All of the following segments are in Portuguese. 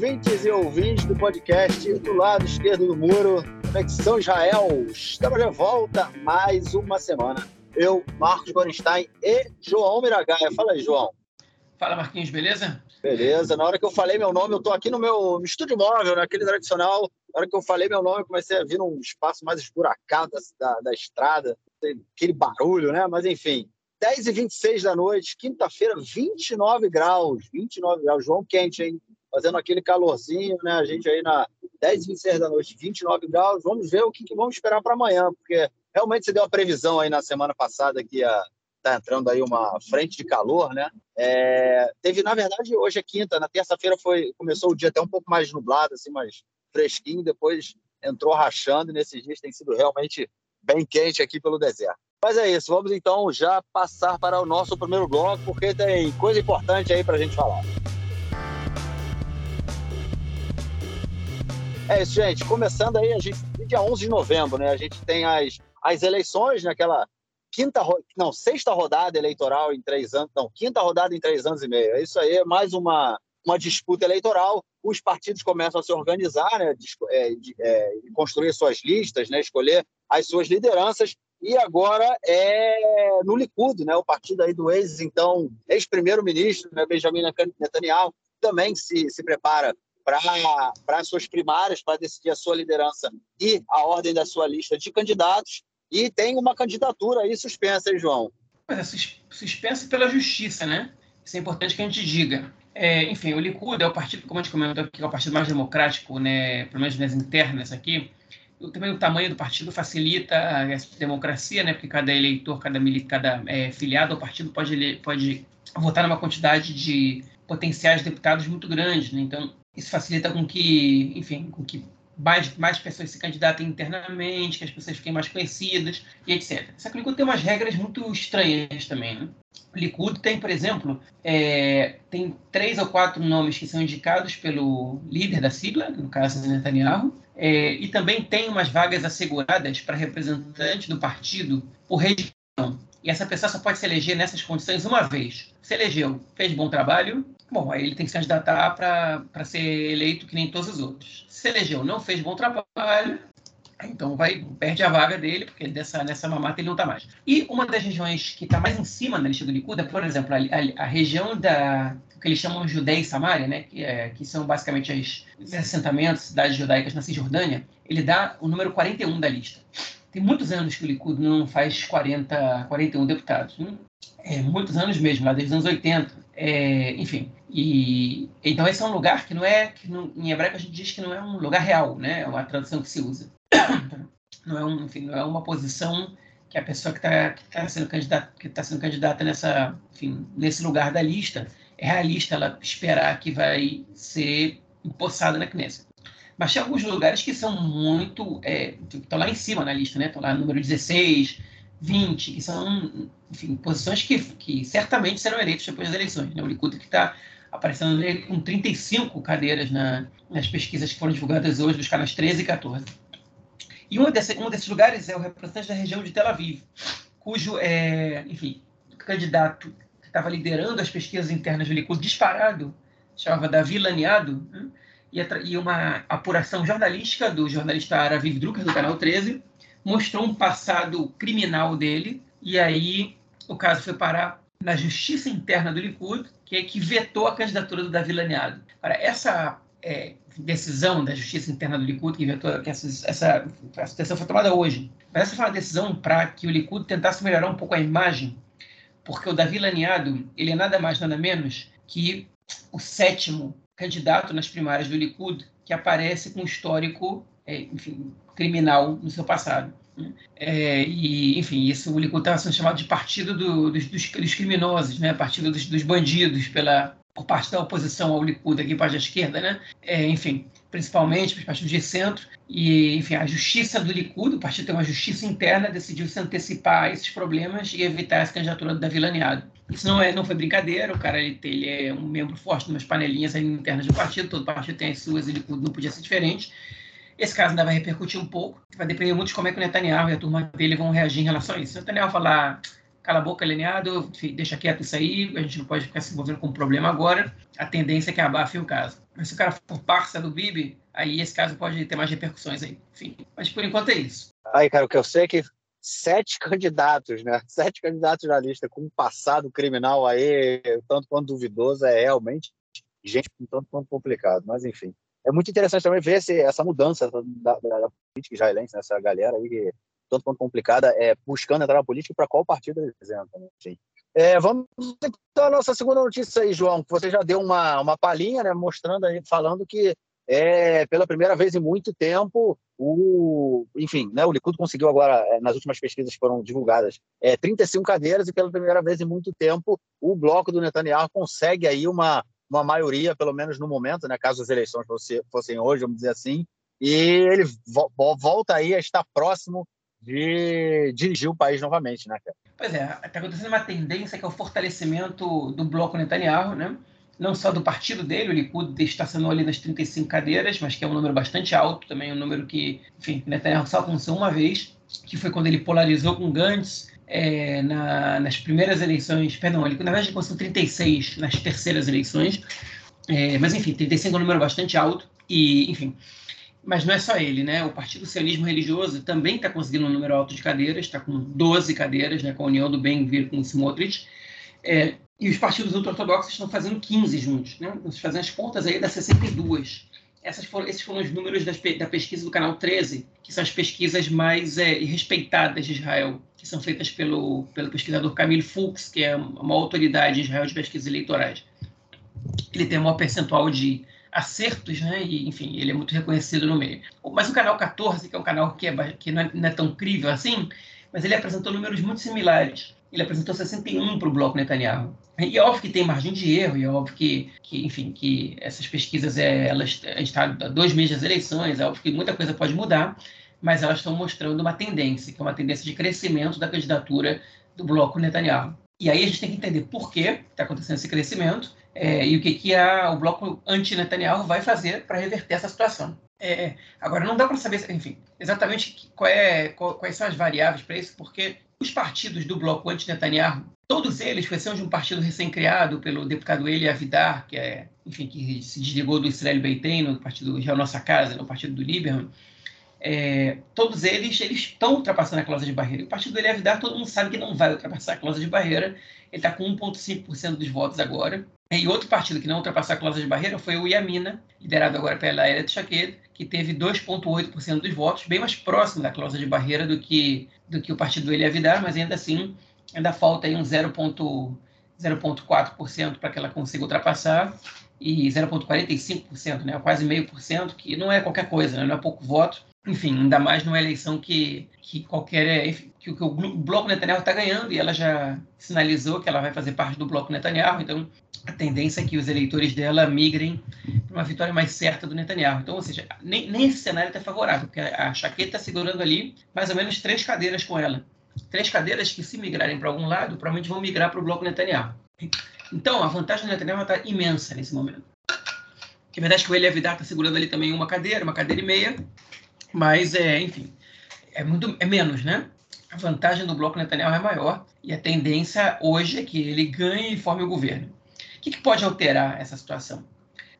ouvintes e ouvintes do podcast do lado esquerdo do muro, Conexão Israel. Estamos de volta mais uma semana. Eu, Marcos Gorenstein e João Miragaia. Fala aí, João. Fala, Marquinhos, beleza? Beleza. Na hora que eu falei meu nome, eu estou aqui no meu no estúdio móvel, naquele tradicional. Na hora que eu falei meu nome, eu comecei a vir num espaço mais esburacado da, da estrada, aquele barulho, né? Mas enfim, 10 e 26 da noite, quinta-feira, 29 graus. 29 graus. João quente, hein? Fazendo aquele calorzinho, né? A gente aí na 10 e 26 da noite, 29 graus. Vamos ver o que, que vamos esperar para amanhã, porque realmente você deu a previsão aí na semana passada que ia tá entrando aí uma frente de calor, né? É, teve, na verdade, hoje é quinta, na terça-feira foi começou o dia até um pouco mais nublado, assim, mais fresquinho, depois entrou rachando e nesses dias tem sido realmente bem quente aqui pelo deserto. Mas é isso, vamos então já passar para o nosso primeiro bloco, porque tem coisa importante aí para a gente falar. É isso, gente. Começando aí, a gente, dia 11 de novembro, né? A gente tem as, as eleições naquela quinta, não, sexta rodada eleitoral em três anos, não, quinta rodada em três anos e meio. É isso aí, é mais uma, uma disputa eleitoral. Os partidos começam a se organizar, né? É, é, construir suas listas, né? Escolher as suas lideranças e agora é no Likud, né, o partido aí do ex, então, ex-primeiro-ministro, né, Benjamin Netanyahu, também se, se prepara para as suas primárias, para decidir a sua liderança e a ordem da sua lista de candidatos, e tem uma candidatura aí suspensa, hein, João? Mas é suspensa pela justiça, né? Isso é importante que a gente diga. É, enfim, o Likud é o partido, como a gente comentou aqui, é o partido mais democrático, né, pelo menos nas internas aqui, também o tamanho do partido facilita a democracia, né? Porque cada eleitor, cada, cada é, filiado ao partido pode, pode votar numa quantidade de potenciais deputados muito grande, né? Então isso facilita com que, enfim, com que mais, mais pessoas se candidatem internamente, que as pessoas fiquem mais conhecidas e etc. Só que o Likud tem umas regras muito estranhas também, né? O Likud tem, por exemplo, é, tem três ou quatro nomes que são indicados pelo líder da sigla, no caso Netanyahu, é, e também tem umas vagas asseguradas para representante do partido por região. E essa pessoa só pode se eleger nessas condições uma vez. Se elegeu, fez bom trabalho, bom, aí ele tem que se candidatar para ser eleito que nem todos os outros. Se elegeu, não fez bom trabalho, então vai perde a vaga dele, porque dessa, nessa mamata ele não está mais. E uma das regiões que está mais em cima na lista do Likud é, por exemplo, a, a, a região da que eles chamam de Judéia e Samária, né, que, é, que são basicamente as, os assentamentos, cidades judaicas na Cisjordânia, ele dá o número 41 da lista. Tem muitos anos que o Likud não faz 40, 41 deputados. Né? É, muitos anos mesmo, lá desde os anos 80. É, enfim, e então esse é um lugar que não é, que não, em hebraico a gente diz que não é um lugar real, né? É uma tradução que se usa. Não é, um, enfim, não é uma posição que a pessoa que está tá sendo candidata que tá sendo candidata nessa enfim, nesse lugar da lista é realista ela esperar que vai ser empossada na Knesset. Mas tem alguns lugares que são muito. É, estão lá em cima na lista, né? Estão lá número 16, 20, que são, enfim, posições que, que certamente serão eleitas depois das eleições. Né? O Likud que está aparecendo com 35 cadeiras na, nas pesquisas que foram divulgadas hoje, dos canais 13 e 14. E um, desse, um desses lugares é o representante da região de Tel Aviv, cujo, é, enfim, candidato estava liderando as pesquisas internas do Likud, disparado, chamava Davi Laniado, né? e, uma apuração jornalística do jornalista Araviv Drucker, do Canal 13, mostrou um passado criminal dele, e aí o caso foi parar na justiça interna do Likud, que é que vetou a candidatura do Davi Laniado. Para essa é, decisão da justiça interna do Likud, que vetou que essa, essa, essa decisão foi tomada hoje, mas essa foi uma decisão para que o Likud tentasse melhorar um pouco a imagem porque o Davi Laniado ele é nada mais nada menos que o sétimo candidato nas primárias do Likud que aparece com histórico, é, enfim, criminal no seu passado. Né? É, e, enfim, isso o Likud estava sendo chamado de partido do, dos, dos, dos, criminosos, né? partido dos, dos bandidos pela, por parte da oposição ao Likud, aqui parte da esquerda, né? É, enfim, principalmente os partidos de centro. E, enfim, a justiça do Likud, o partido tem uma justiça interna, decidiu se antecipar a esses problemas e evitar essa candidatura do Davi Laniado. Isso não, é, não foi brincadeira, o cara ele, ele é um membro forte de umas panelinhas internas do partido, todo partido tem as suas e o Likud não podia ser diferente. Esse caso ainda vai repercutir um pouco, vai depender muito de como é que o Netanyahu e a turma dele vão reagir em relação a isso. Se o Netanyahu falar cala a boca, alineado, deixa quieto isso aí, a gente não pode ficar se envolvendo com um problema agora. A tendência é que abafe o caso. Mas se o cara for parça do Bibi, aí esse caso pode ter mais repercussões aí. Enfim, mas por enquanto é isso. Aí, cara, o que eu sei é que sete candidatos, né? Sete candidatos na lista com um passado criminal aí, tanto quanto duvidoso, é realmente gente com tanto quanto complicado. Mas, enfim. É muito interessante também ver esse, essa mudança da, da, da política israelense, né? essa galera aí que tanto quanto complicada, é, buscando entrar na política para qual partido eles entram. Né? É, vamos então a nossa segunda notícia aí, João, que você já deu uma, uma palhinha, né, mostrando aí, falando que é, pela primeira vez em muito tempo, o, enfim, né, o Likud conseguiu agora, é, nas últimas pesquisas que foram divulgadas, é, 35 cadeiras e pela primeira vez em muito tempo o bloco do Netanyahu consegue aí uma, uma maioria, pelo menos no momento, né, caso as eleições fossem hoje, vamos dizer assim, e ele vo volta aí a estar próximo de dirigir o país novamente, né, cara? Pois é, está acontecendo uma tendência que é o fortalecimento do bloco Netanyahu, né? Não só do partido dele, o Likud está sendo ali nas 35 cadeiras, mas que é um número bastante alto, também um número que, enfim, Netanyahu só alcançou uma vez, que foi quando ele polarizou com Gantz é, na, nas primeiras eleições, perdão, ele, na verdade ele conseguiu 36 nas terceiras eleições, é, mas enfim, 35 é um número bastante alto, e enfim, mas não é só ele, né? O Partido Sionismo Religioso também está conseguindo um número alto de cadeiras, está com 12 cadeiras, né, com a união do Ben-Gvir com o Smotrich. É, e os partidos ultra-ortodoxos estão fazendo 15 juntos, né? Estão fazendo as contas aí das 62. Foram, esses foram os números das, da pesquisa do canal 13, que são as pesquisas mais é, respeitadas de Israel, que são feitas pelo, pelo pesquisador Camille Fuchs, que é uma autoridade em Israel de pesquisas eleitorais. Ele tem um maior percentual de acertos, né? E, enfim, ele é muito reconhecido no meio. Mas o canal 14, que é um canal que, é, que não, é, não é tão crível assim, mas ele apresentou números muito similares. Ele apresentou 61 para o bloco Netanyahu. E é óbvio que tem margem de erro, e é óbvio que, que enfim, que essas pesquisas, é, elas, a gente está dois meses das eleições, é óbvio que muita coisa pode mudar, mas elas estão mostrando uma tendência, que é uma tendência de crescimento da candidatura do bloco Netanyahu. E aí a gente tem que entender por que está acontecendo esse crescimento é, e o que, que a, o bloco anti-Netanyahu vai fazer para reverter essa situação. É, agora, não dá para saber, enfim, exatamente qual é, qual, quais são as variáveis para isso, porque os partidos do bloco anti-Netanyahu, todos eles, exceção de um partido recém-criado pelo deputado Eli Avidar, que é, enfim, que se desligou do Israel Beiteno, do partido Já Nossa Casa, no partido do Lieberman, é, todos eles eles estão ultrapassando a cláusula de barreira. O partido do Eli Avidar, todo mundo sabe que não vai ultrapassar a cláusula de barreira. Ele está com 1,5% dos votos agora. E outro partido que não ultrapassou a cláusula de barreira foi o Iamina, liderado agora pela Elet Shaked, que teve 2,8% dos votos, bem mais próximo da cláusula de barreira do que, do que o partido do Elia Vidar, mas ainda assim ainda falta aí um 0,4% para que ela consiga ultrapassar e 0,45%, né, quase meio por cento, que não é qualquer coisa, né, não é pouco voto. Enfim, ainda mais numa eleição que, que qualquer enfim, que, que o bloco Netanyahu está ganhando e ela já sinalizou que ela vai fazer parte do bloco Netanyahu, então a tendência é que os eleitores dela migrem para uma vitória mais certa do Netanyahu. Então, ou seja, nem, nem esse cenário está favorável, porque a Chaqueta está segurando ali mais ou menos três cadeiras com ela. Três cadeiras que, se migrarem para algum lado, provavelmente vão migrar para o bloco Netanyahu. Então, a vantagem do Netanyahu está imensa nesse momento. É verdade que o Eli Avidar está segurando ali também uma cadeira, uma cadeira e meia, mas, é, enfim, é, muito, é menos, né? A vantagem do bloco Netanyahu é maior e a tendência hoje é que ele ganhe e forme o governo. O que, que pode alterar essa situação?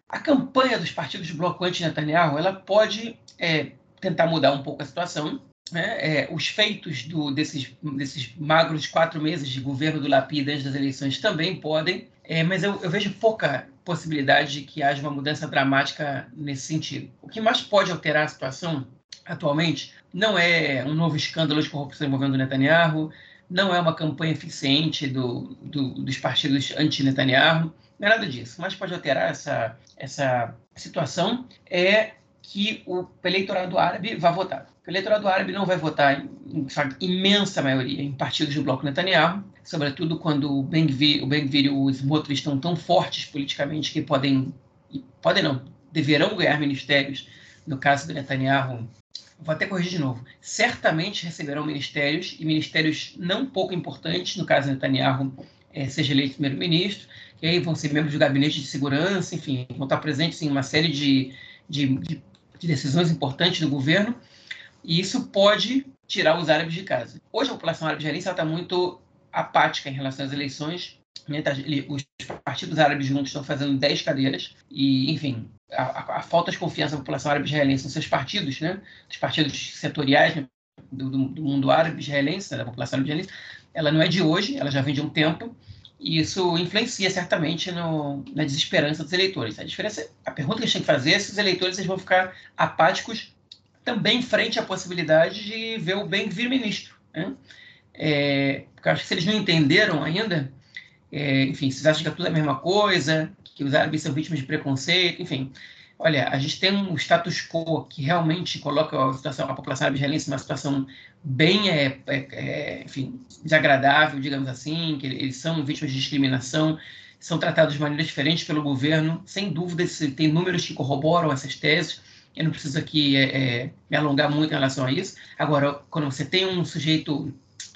A campanha dos partidos do bloco anti-Netanyahu ela pode é, tentar mudar um pouco a situação. Né? É, os feitos do, desses, desses magros quatro meses de governo do Lapid antes das eleições também podem, é, mas eu, eu, vejo pouca possibilidade de que haja uma mudança dramática nesse sentido. O que mais pode alterar a situação atualmente não é um novo escândalo de corrupção envolvendo Netanyahu, não é uma campanha eficiente do, do, dos partidos anti-Netanyahu, não é nada disso. Mas pode alterar essa, essa situação é que o eleitorado árabe vai votar. O eleitorado árabe não vai votar em, em imensa maioria em partidos do bloco Netanyahu, sobretudo quando o Ben-Gvir, Ben-Gvir e o Smotrich estão tão fortes politicamente que podem, podem não, deverão ganhar ministérios, no caso do Netanyahu, vou até corrigir de novo, certamente receberão ministérios, e ministérios não pouco importantes, no caso Netanyahu é, seja eleito primeiro-ministro, e aí vão ser membros do gabinete de segurança, enfim, vão estar presentes em uma série de, de, de, de decisões importantes do governo, e isso pode tirar os árabes de casa. Hoje a população árabe israelense está muito apática em relação às eleições. Os partidos árabes juntos estão fazendo 10 cadeiras e, enfim, a, a, a, falta de confiança da população árabe israelense nos seus partidos, né? dos partidos setoriais né? do, do, do, mundo árabe israelense, da população árabe israelense, ela não é de hoje, ela já vem de um tempo e isso influencia certamente no, na desesperança dos eleitores. A diferença, a pergunta que a gente tem que fazer é se os eleitores eles vão ficar apáticos também frente à possibilidade de ver o bem vir ministro. Né? É, porque acho que se eles não entenderam ainda, é, enfim, se acham que é tudo a mesma coisa, que os árabes são vítimas de preconceito, enfim. Olha, a gente tem um status quo que realmente coloca a, situação, a população árabe israelense numa situação bem, é, é, é, enfim, desagradável, digamos assim, que eles são vítimas de discriminação, são tratados de maneira diferente pelo governo. Sem dúvida, tem números que corroboram essas teses. Eu não preciso aqui é, é, me alongar muito em relação a isso. Agora, quando você tem um sujeito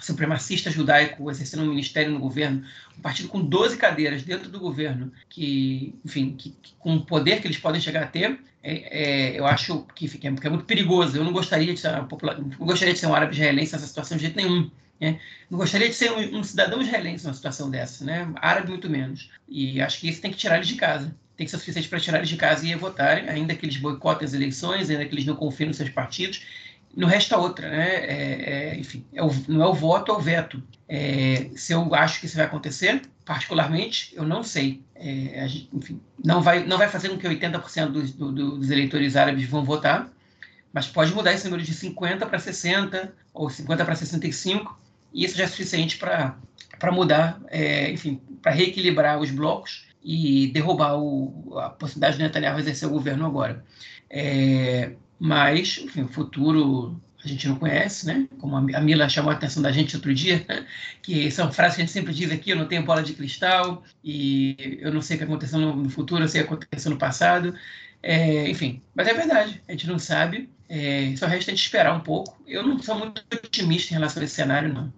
supremacista judaico exercendo um ministério no governo, um partido com 12 cadeiras dentro do governo, que, enfim, que, que com o poder que eles podem chegar a ter, é, é, eu acho que, que, é, que, é, muito perigoso. Eu não gostaria de ser, não gostaria de ser um árabe israelense nessa situação de jeito nenhum. Né? Não gostaria de ser um, um, cidadão israelense numa situação dessa, né? árabe muito menos. E acho que isso tem que tirar eles de casa. Tem que ser suficiente para tirar eles de casa e votarem, ainda que eles boicotem as eleições, ainda que eles não confiem nos seus partidos não resta outra, né? É, é, enfim, é o, não é o voto, é o veto. É, se eu acho que isso vai acontecer, particularmente, eu não sei. É, gente, enfim, não vai, não vai fazer com que 80% dos, do, dos eleitores árabes vão votar, mas pode mudar esse número de 50 para 60 ou 50 para 65, e isso já é suficiente para mudar, é, enfim, para reequilibrar os blocos e derrubar o, a possibilidade de Netanyahu exercer o governo agora. É, mas, enfim, o futuro a gente não conhece, né? Como a Mila chamou a atenção da gente outro dia, que são frases que a gente sempre diz aqui, eu não tenho bola de cristal, e eu não sei o que aconteceu no futuro, eu sei o que aconteceu no passado. É, enfim, mas é verdade, a gente não sabe, é, só resta a gente esperar um pouco. Eu não sou muito otimista em relação a esse cenário, não.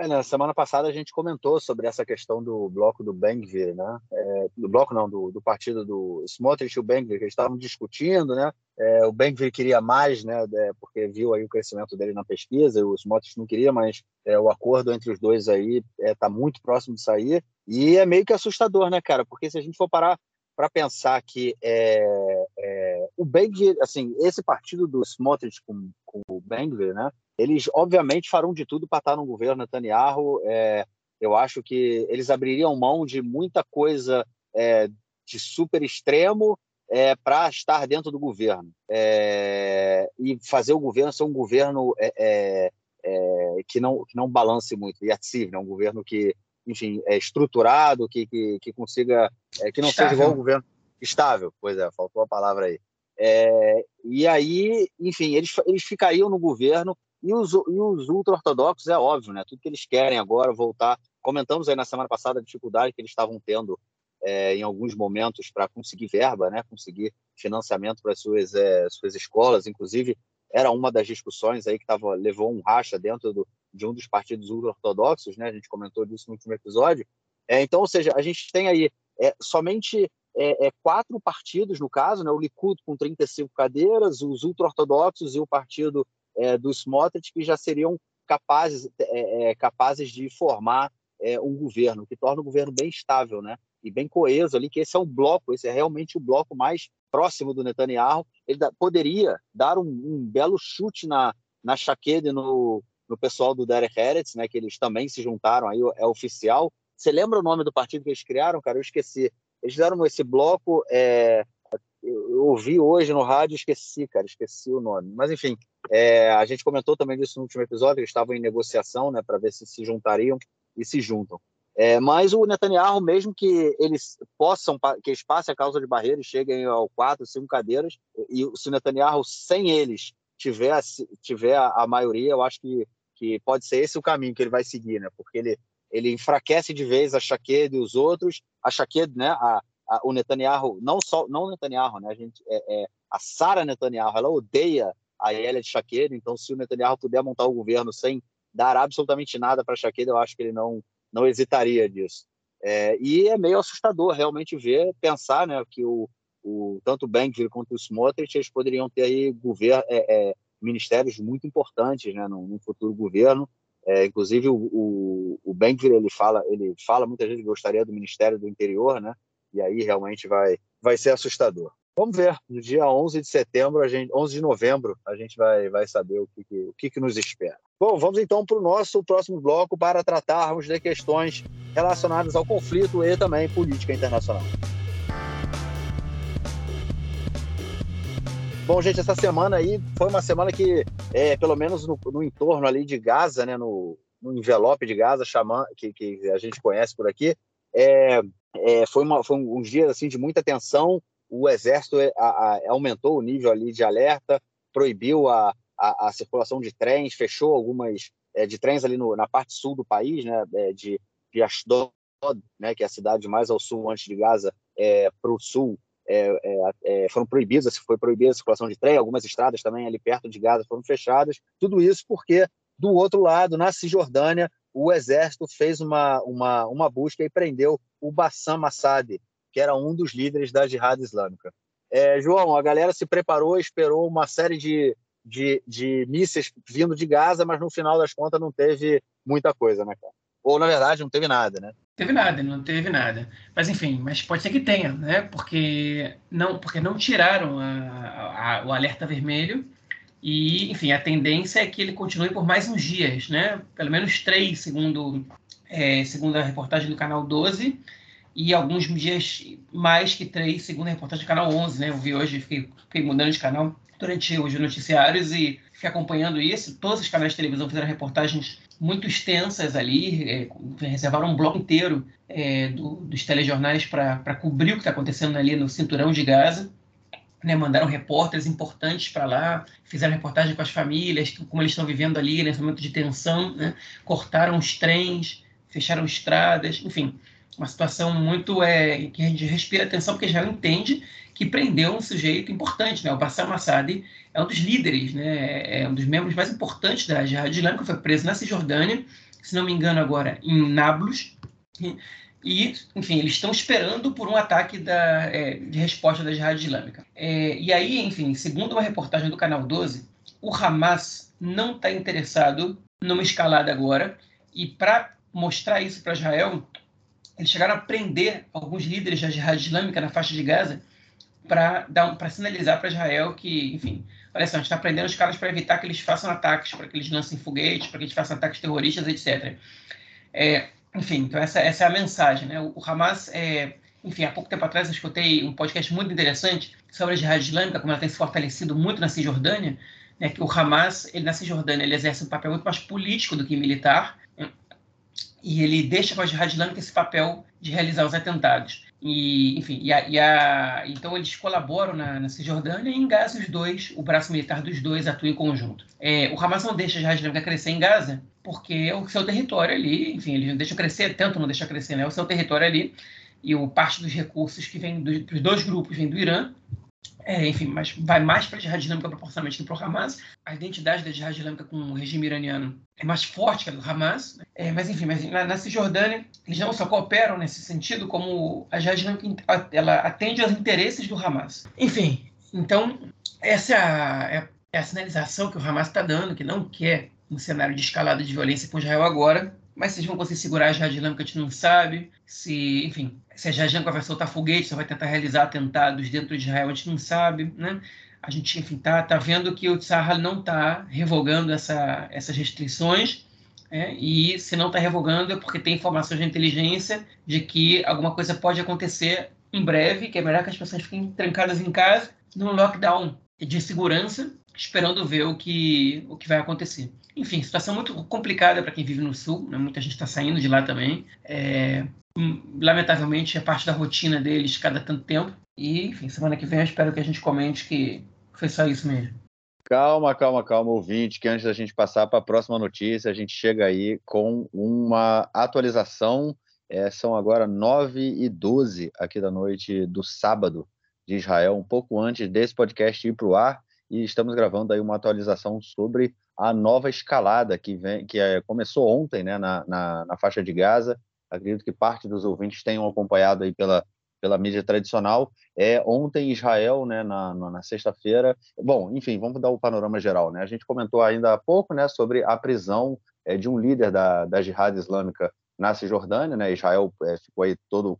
É, na semana passada a gente comentou sobre essa questão do bloco do Bengvir, né? É, do bloco não, do, do partido do Smotrich e o Bengvir, que eles estavam discutindo, né? É, o Bengvir queria mais, né? É, porque viu aí o crescimento dele na pesquisa, o Smotrich não queria, mas é, o acordo entre os dois aí está é, muito próximo de sair. E é meio que assustador, né, cara? Porque se a gente for parar para pensar que é, é, o Bengvir, assim, esse partido do Smotrich com, com o Bengvir, né? Eles, obviamente, farão de tudo para estar no governo Netanyahu. É, eu acho que eles abririam mão de muita coisa é, de super extremo é, para estar dentro do governo é, e fazer o governo ser um governo é, é, é que não que não balance muito, e né? um governo que, enfim, é estruturado, que, que, que consiga, que não estável. seja igual um governo estável. Pois é, faltou a palavra aí. e aí, enfim, eles, eles ficariam no governo e os, e os ultra-ortodoxos, é óbvio, né? Tudo que eles querem agora voltar. Comentamos aí na semana passada a dificuldade que eles estavam tendo é, em alguns momentos para conseguir verba, né? Conseguir financiamento para suas é, suas escolas, inclusive era uma das discussões aí que tava, levou um racha dentro do, de um dos partidos ultra-ortodoxos, né? A gente comentou disso no último episódio. É, então, ou seja, a gente tem aí é, somente é, é, quatro partidos, no caso, né? o Likud com 35 cadeiras, os ultra-ortodoxos e o partido é, do Smotrich que já seriam capazes, é, é, capazes de formar é, um governo, que torna o governo bem estável, né? E bem coeso ali, que esse é um bloco, esse é realmente o bloco mais próximo do Netanyahu. Ele da, poderia dar um, um, belo chute na, na e no, no pessoal do Derek Eretz, né? Que eles também se juntaram aí, é oficial. Você lembra o nome do partido que eles criaram, cara? Eu esqueci. Eles fizeram esse bloco, é, eu ouvi hoje no rádio, esqueci, cara, esqueci o nome. Mas enfim, é, a gente comentou também disso no último episódio, eles estavam em negociação, né, para ver se se juntariam e se juntam. É, mas o Netanyahu, mesmo que eles possam, que eles passem a causa de barreira e cheguem ao quatro, cinco cadeiras, e se o Netanyahu sem eles tiver, tiver a, maioria, eu acho que, que pode ser esse o caminho que ele vai seguir, né? Porque ele, ele enfraquece de vez a Shaked e os outros, a Shaked, né? A, o Netanyahu, não só não o Netanyahu, né? A gente é, é a Sara Netanyahu, ela odeia a Elia de Chaqueira, então se o Netanyahu puder montar o governo sem dar absolutamente nada para Chaqueira, eu acho que ele não, não hesitaria disso. É, e é meio assustador realmente ver, pensar né, que o, o, tanto o Bankville quanto o Smotrich eles poderiam ter aí governo, é, é, ministérios muito importantes né, no futuro governo. É, inclusive o, o, o Benkler, ele fala, ele fala muita gente que gostaria do Ministério do Interior, né? E aí realmente vai, vai ser assustador. Vamos ver, no dia 11 de setembro, a gente, 11 de novembro, a gente vai, vai saber o que, que o que, que nos espera. Bom, vamos então para o nosso próximo bloco para tratarmos de questões relacionadas ao conflito e também política internacional. Bom, gente, essa semana aí foi uma semana que, é, pelo menos no, no entorno ali de Gaza, né, no, no envelope de Gaza, chamando, que, que a gente conhece por aqui, é, é, foi, uma, foi uns dias assim de muita tensão. O exército é, a, a, aumentou o nível ali de alerta, proibiu a, a, a circulação de trens, fechou algumas é, de trens ali no, na parte sul do país, né, é, de, de Ashdod, né, que é a cidade mais ao sul antes de Gaza, é, para o sul é, foram proibidas, foi proibida a circulação de trem, algumas estradas também ali perto de Gaza foram fechadas. Tudo isso porque, do outro lado, na Cisjordânia, o exército fez uma, uma, uma busca e prendeu o Bassam Assad, que era um dos líderes da Jihad Islâmica. É, João, a galera se preparou, esperou uma série de, de, de mísseis vindo de Gaza, mas no final das contas não teve muita coisa, né, cara? Ou, na verdade, não teve nada, né? Teve nada, não teve nada. Mas, enfim, mas pode ser que tenha, né? Porque não, porque não tiraram a, a, o alerta vermelho e, enfim, a tendência é que ele continue por mais uns dias, né? Pelo menos três, segundo, é, segundo a reportagem do Canal 12, e alguns dias mais que três, segundo a reportagem do Canal 11, né? Eu vi hoje, fiquei, fiquei mudando de canal durante os noticiários e fiquei acompanhando isso. Todos os canais de televisão fizeram reportagens muito extensas ali, é, reservaram um bloco inteiro é, do, dos telejornais para cobrir o que está acontecendo ali no cinturão de Gaza. Né, mandaram repórteres importantes para lá, fizeram reportagem com as famílias, como eles estão vivendo ali nesse momento de tensão, né, cortaram os trens, fecharam estradas, enfim, uma situação muito é, que a gente respira atenção porque já entende que prendeu um sujeito importante, né? O Bassam Assad é um dos líderes, né? É um dos membros mais importantes da Jihad Islâmica, foi preso na Cisjordânia, se não me engano agora em Nablus, e, enfim, eles estão esperando por um ataque da, é, de resposta da Jihad Islâmica. É, e aí, enfim, segundo uma reportagem do Canal 12, o Hamas não está interessado numa escalada agora, e para mostrar isso para Israel, eles chegaram a prender alguns líderes da Jihad Islâmica na faixa de Gaza para dar para sinalizar para Israel que, enfim, olha só, a gente está prendendo os caras para evitar que eles façam ataques, para que eles lancem foguetes, para que eles façam ataques terroristas, etc. É, enfim, então essa, essa é a mensagem, né? O, o Hamas, é, enfim, há pouco tempo atrás eu escutei um podcast muito interessante sobre a Jihad Islâmica, como ela tem se fortalecido muito na Cisjordânia, né, que o Hamas, ele, na Cisjordânia, ele exerce um papel muito mais político do que militar, e ele deixa com a Jihad Islâmica esse papel de realizar os atentados. E, enfim, e a, e a, então eles colaboram na, na, Cisjordânia e em Gaza os dois, o braço militar dos dois atua em conjunto. É, o Hamas não deixa a Jihad Islâmica crescer em Gaza porque é o seu território ali, enfim, eles não deixam crescer, tentam não deixar crescer, né? É o seu território ali e o parte dos recursos que vem dos dois grupos vem do Irã é, enfim, mas vai mais para a jihad islâmica proporcionalmente que para o Hamas. A identidade da jihad islâmica com o regime iraniano é mais forte que a do Hamas. Né? É, mas, enfim, mas na, na, Cisjordânia, eles não só cooperam nesse sentido, como a jihad islâmica ela atende aos interesses do Hamas. Enfim, então, essa é a, é, é a sinalização que o Hamas está dando, que não quer um cenário de escalada de violência com Israel agora, mas se vão conseguir segurar a jihad islâmica, a gente não sabe. Se, enfim, se a islâmica vai soltar foguetes, se vai tentar realizar atentados dentro de Israel, a gente não sabe, né? A gente, enfim, tá, tá vendo que o Tzahal não está revogando essa, essas restrições, é, e se não está revogando é porque tem informações de inteligência de que alguma coisa pode acontecer em breve, que é melhor que as pessoas fiquem trancadas em casa, num lockdown de segurança, esperando ver o que, o que vai acontecer. Enfim, situação muito complicada para quem vive no Sul, né? muita gente está saindo de lá também. É, lamentavelmente, é parte da rotina deles cada tanto tempo. E, enfim, semana que vem eu espero que a gente comente que foi só isso mesmo. Calma, calma, calma, ouvinte, que antes da gente passar para a próxima notícia, a gente chega aí com uma atualização. É, são agora 9 e 12 aqui da noite do sábado de Israel, um pouco antes desse podcast ir para o ar, e estamos gravando aí uma atualização sobre a nova escalada que, vem, que é, começou ontem né, na, na, na, faixa de Gaza. Acredito que parte dos ouvintes tenham acompanhado aí pela, pela mídia tradicional. É, ontem, Israel, né, na, na sexta-feira. Bom, enfim, vamos dar o panorama geral. Né? A gente comentou ainda há pouco né, sobre a prisão é, de um líder da, da Jihad Islâmica na Cisjordânia. Né? Israel é, ficou aí todo.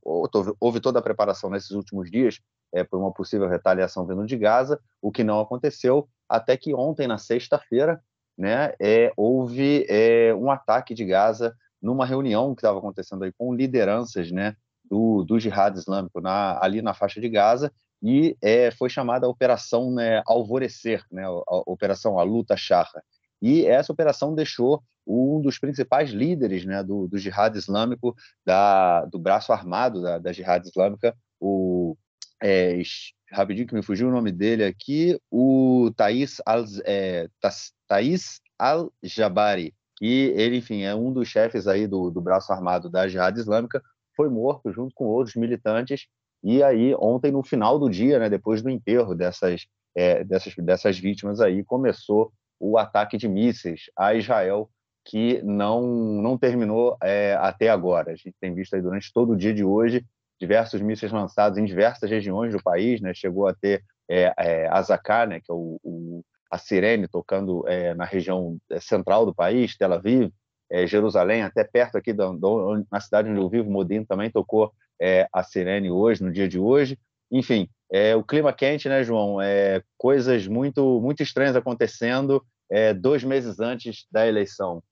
Houve toda a preparação nesses últimos dias é, por uma possível retaliação vindo de Gaza, o que não aconteceu, até que ontem, na sexta-feira, né, é, houve é, um ataque de Gaza numa reunião que estava acontecendo aí com lideranças né, do, do jihad islâmico na, ali na faixa de Gaza, e é, foi chamada a Operação né, Alvorecer, né, a, Operação A Luta Charra. E essa operação deixou um dos principais líderes né, do, do jihad islâmico, da, do braço armado da, da jihad islâmica, o é, rapidinho que me fugiu o nome dele aqui, o Thais Al, é, Al-Jabari, que ele, enfim, é um dos chefes aí do, do braço armado da Jihad Islâmica, foi morto junto com outros militantes, e aí ontem, no final do dia, né, depois do enterro dessas, é, dessas, dessas vítimas aí, começou o ataque de mísseis a Israel, que não, não terminou é, até agora. A gente tem visto aí durante todo o dia de hoje diversos mísseis lançados em diversas regiões do país, né? Chegou a ter é, é, Azaká, né? Que é o, o a sirene tocando é, na região é, central do país, Tel Aviv, é, Jerusalém, até perto aqui da, da, na cidade onde eu vivo, Modin também tocou é, a sirene hoje, no dia de hoje. Enfim, é, o clima quente, né, João? É, coisas muito, muito estranhas acontecendo é, dois meses antes da eleição.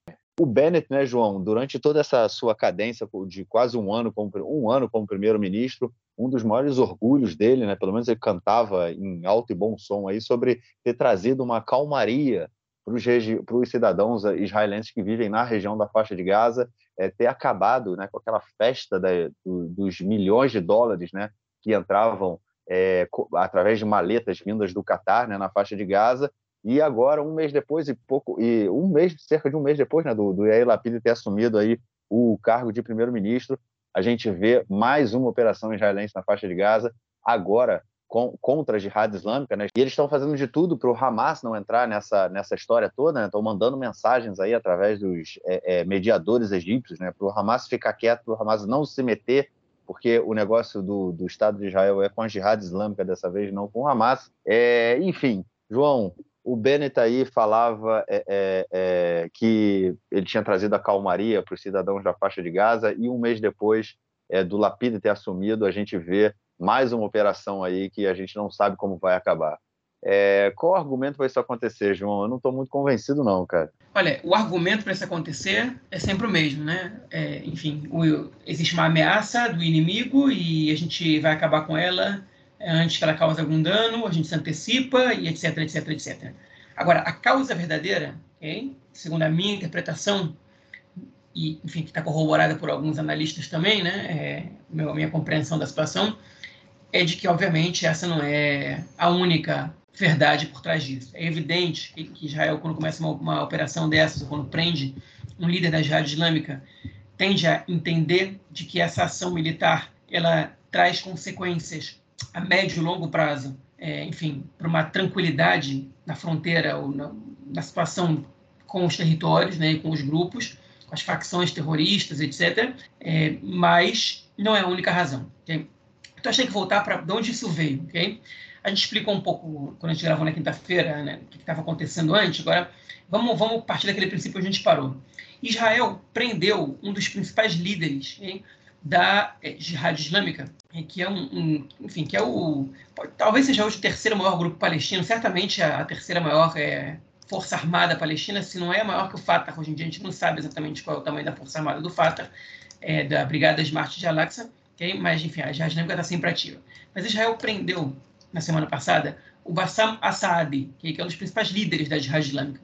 O Bennett, né, João, durante toda essa sua cadência de quase um ano como, um ano como primeiro-ministro, um dos maiores orgulhos dele, né, pelo menos ele cantava em alto e bom som aí sobre ter trazido uma calmaria para os cidadãos israelenses que vivem na região da faixa de Gaza, é, ter acabado né, com aquela festa da, do, dos milhões de dólares né, que entravam é, através de maletas vindas do Catar né, na faixa de Gaza e agora, um mês depois e pouco, e um mês, cerca de um mês depois, né, do, do Yair Lapid ter assumido aí o cargo de primeiro-ministro, a gente vê mais uma operação israelense na faixa de Gaza, agora com, contra a jihad islâmica, né? E eles estão fazendo de tudo para o Hamas não entrar nessa, nessa história toda, né? Estão mandando mensagens aí através dos é, é, mediadores egípcios, né? Para o Hamas ficar quieto, para o Hamas não se meter, porque o negócio do, do Estado de Israel é com a jihad islâmica dessa vez, não com o Hamas. É, enfim, João, o Bennett aí falava é, é, é, que ele tinha trazido a calmaria para os cidadãos da faixa de Gaza e um mês depois é, do Lapide ter assumido, a gente vê mais uma operação aí que a gente não sabe como vai acabar. É, qual argumento para isso acontecer, João? Eu não estou muito convencido, não, cara. Olha, o argumento para isso acontecer é sempre o mesmo, né? É, enfim, o, existe uma ameaça do inimigo e a gente vai acabar com ela antes que ela cause algum dano, a gente se antecipa e etc, etc, etc. Agora, a causa verdadeira, okay, segundo a minha interpretação, e enfim, que está corroborada por alguns analistas também, né, é, meu, minha compreensão da situação, é de que, obviamente, essa não é a única verdade por trás disso. É evidente que, que Israel, quando começa uma, uma operação dessas, ou quando prende um líder da jihad islâmica, tende a entender de que essa ação militar ela traz consequências a médio e longo prazo, é, enfim, para uma tranquilidade na fronteira ou na, na, situação com os territórios, né, com os grupos, com as facções terroristas, etc. É, mas não é a única razão. Okay? Então, achei que voltar para de onde isso veio. Okay? A gente explicou um pouco, quando a gente gravou na quinta-feira, né, o que estava acontecendo antes. Agora, vamos, vamos partir daquele princípio que a gente parou. Israel prendeu um dos principais líderes okay, da é, Jihad Islâmica, que é um, um, enfim, que é o talvez seja o terceiro maior grupo palestino, certamente a, a terceira maior é, força armada palestina, se não é maior que o Fatah hoje em dia, a gente não sabe exatamente qual é o tamanho da força armada do Fatah, é, da Brigada Smart de Al-Aqsa, okay? mas enfim, a Jihad Islâmica está sempre ativa. Mas Israel prendeu na semana passada o Bassam Assaadi, que é um dos principais líderes da Jihad Islâmica,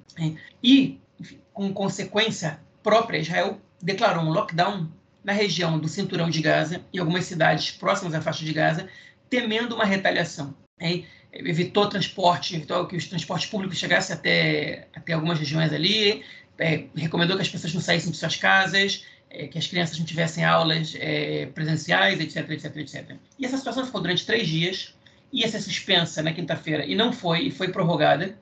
e enfim, com consequência própria, Israel declarou um lockdown na região do cinturão de Gaza, em algumas cidades próximas à faixa de Gaza, temendo uma retaliação. Evitou transporte, evitou que os transportes públicos chegassem até, até algumas regiões ali, é, recomendou que as pessoas não saíssem de suas casas, é, que as crianças não tivessem aulas é, presenciais, etc, etc, etc. E essa situação ficou durante três dias, ia ser suspensa na quinta-feira e não foi, e foi prorrogada.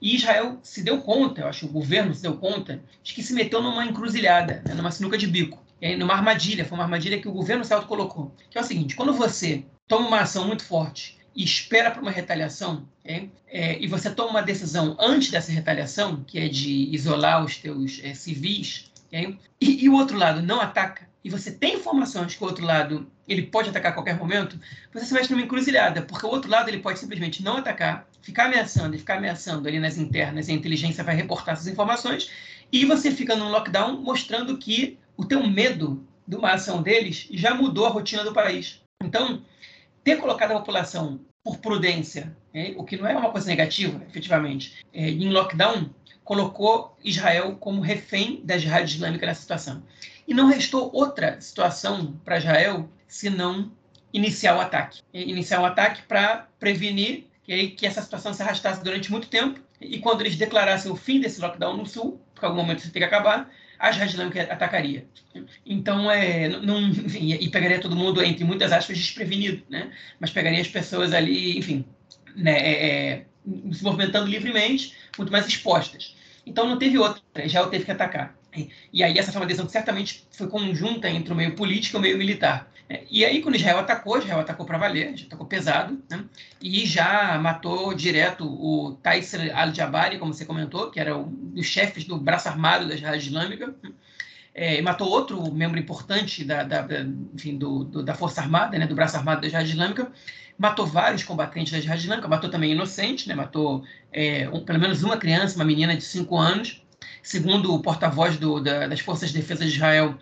E Israel se deu conta, eu acho o governo se deu conta, de que se meteu numa encruzilhada, né, numa sinuca de bico numa armadilha, foi uma armadilha que o governo se colocou. Que é o seguinte: quando você toma uma ação muito forte e espera para uma retaliação, é, e você toma uma decisão antes dessa retaliação, que é de isolar os teus é, civis, e, e, o outro lado não ataca, e você tem informações que o outro lado ele pode atacar a qualquer momento, você se mete numa encruzilhada, porque o outro lado ele pode simplesmente não atacar, ficar ameaçando e ficar ameaçando ali nas internas, e a inteligência vai reportar essas informações, e você fica num lockdown mostrando que o teu medo de uma ação deles já mudou a rotina do país. Então, ter colocado a população por prudência, é, o que não é uma coisa negativa, efetivamente, é, em lockdown, colocou Israel como refém da jihad islâmica nessa situação. E não restou outra situação para Israel senão iniciar o ataque. Iniciar o ataque para prevenir que, que essa situação se arrastasse durante muito tempo e quando eles declarassem o fim desse lockdown no sul, porque em algum momento isso tem que acabar, a jihad islâmica atacaria. Então, é, não, enfim, e pegaria todo mundo, entre muitas aspas, desprevenido, né? mas pegaria as pessoas ali, enfim, né, é, é, se movimentando livremente, muito mais expostas. Então não teve outra, Israel teve que atacar. E aí essa foi uma decisão que certamente foi conjunta entre o meio político e o meio militar. E aí quando Israel atacou, Israel atacou para valer, já atacou pesado, né? e já matou direto o Taisir al-Jabari, como você comentou, que era um dos chefes do braço armado da Jihad Islâmica, é, e matou outro membro importante da, da, da enfim, do, do, da Força Armada, né, do braço armado da Jihad Islâmica, matou vários combatentes da Jihad Islâmica, matou também inocente, né, matou é, um, pelo menos uma criança, uma menina de 5 anos. Segundo o porta-voz da, das Forças de Defesa de Israel,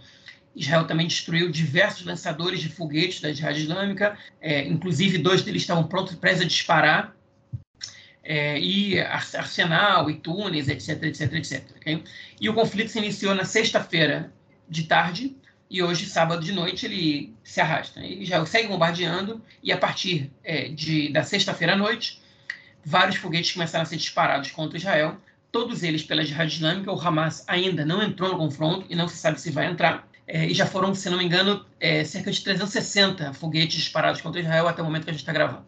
Israel também destruiu diversos lançadores de foguetes da Jihad Islâmica, é, inclusive dois deles estavam prontos para disparar, é, e arsenal, e túneis, etc, etc, etc. Okay? E o conflito se iniciou na sexta-feira de tarde, e hoje, sábado de noite, ele se arrasta. Ele já segue bombardeando, e a partir é, de, da sexta-feira à noite, vários foguetes começaram a ser disparados contra Israel, todos eles pela Jihad Islâmica. O Hamas ainda não entrou no confronto e não se sabe se vai entrar. É, e já foram, se não me engano, é, cerca de 360 foguetes disparados contra Israel até o momento que a gente está gravando.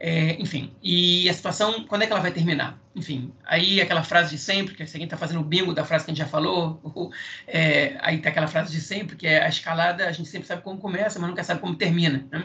É, enfim, e a situação, quando é que ela vai terminar? Enfim, aí aquela frase de sempre, que a gente está fazendo o bingo da frase que a gente já falou, é, aí tem aquela frase de sempre, que é a escalada, a gente sempre sabe como começa, mas nunca sabe como termina. Né?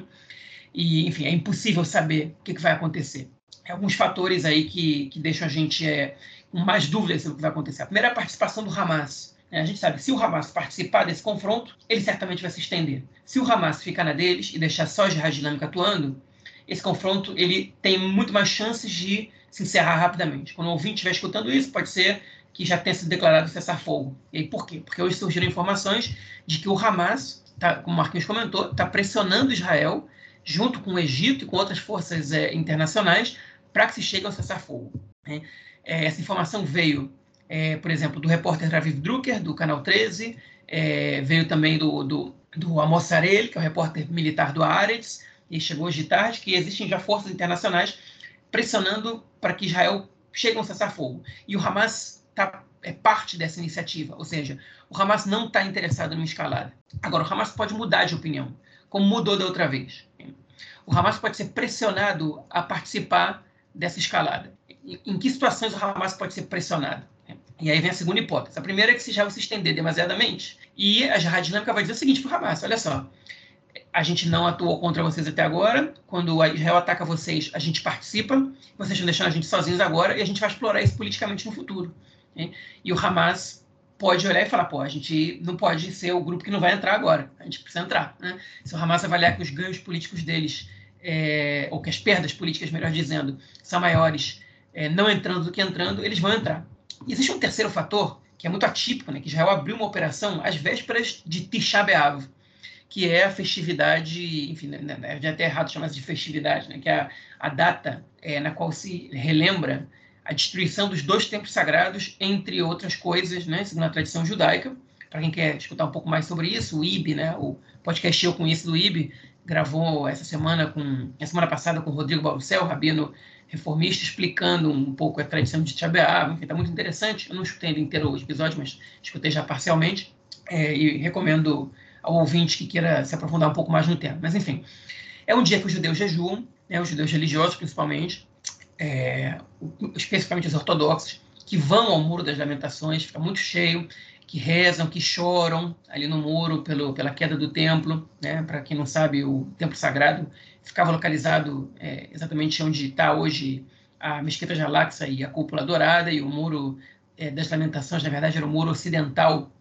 E, enfim, é impossível saber o que, que vai acontecer. Tem alguns fatores aí que, que deixam a gente é, com mais dúvidas sobre o que vai acontecer. A primeira é a participação do Hamas. É, a gente sabe que se o Hamas participar desse confronto, ele certamente vai se estender. Se o Hamas ficar na deles e deixar só a jihad islâmica atuando, esse confronto ele tem muito mais chances de se encerrar rapidamente. Quando o ouvinte estiver escutando isso, pode ser que já tenha sido declarado cessar-fogo. E aí, por quê? Porque hoje surgiram informações de que o Hamas, tá, como o Marquinhos comentou, está pressionando Israel, junto com o Egito e com outras forças é, internacionais, para que se chegue ao cessar-fogo. Né? É, essa informação veio, é, por exemplo, do repórter Raviv Drucker, do Canal 13, é, veio também do, do, do Amos Arel, que é o repórter militar do Aretz, e chegou hoje de tarde, que existem já forças internacionais pressionando para que Israel chegue a um cessar-fogo. E o Hamas tá, é parte dessa iniciativa, ou seja, o Hamas não está interessado numa escalada. Agora, o Hamas pode mudar de opinião, como mudou da outra vez. O Hamas pode ser pressionado a participar dessa escalada. Em que situações o Hamas pode ser pressionado? E aí vem a segunda hipótese. A primeira é que se Israel se estender demasiadamente, e a Jihad Islâmica vai dizer o seguinte para o Hamas: olha só, a gente não atuou contra vocês até agora. Quando Israel ataca vocês, a gente participa. Vocês estão deixando a gente sozinhos agora e a gente vai explorar isso politicamente no futuro. E o Hamas pode olhar e falar: pô, a gente não pode ser o grupo que não vai entrar agora. A gente precisa entrar. Né? Se o Hamas avaliar que os ganhos políticos deles, é, ou que as perdas políticas, melhor dizendo, são maiores é, não entrando do que entrando, eles vão entrar. Existe um terceiro fator que é muito atípico, né, que Israel abriu uma operação às vésperas de Tisha B'Av que é a festividade, enfim, né, né é até errado chamar de festividade, né, que é a, a data é, na qual se relembra a destruição dos dois templos sagrados, entre outras coisas, né, segundo a tradição judaica. Para quem quer escutar um pouco mais sobre isso, o IB, né, o podcast Eu Conheço do IB, gravou essa semana com a semana passada com o Rodrigo Balcel, rabino reformista, explicando um pouco a tradição de Tchabeá, enfim, está muito interessante. Eu não escutei ainda inteiro o episódio, mas escutei já parcialmente é, e recomendo ao ouvinte que queira se aprofundar um pouco mais no tema. Mas, enfim, é um dia que os judeus jejuam, né, os judeus religiosos principalmente, é, especificamente os ortodoxos, que vão ao Muro das Lamentações, fica muito cheio, que rezam, que choram ali no muro pelo, pela queda do templo. Né? Para quem não sabe, o templo sagrado ficava localizado é, exatamente onde está hoje a Mesquita Jalaxa e a Cúpula Dourada, e o Muro é, das Lamentações, na verdade, era o muro ocidental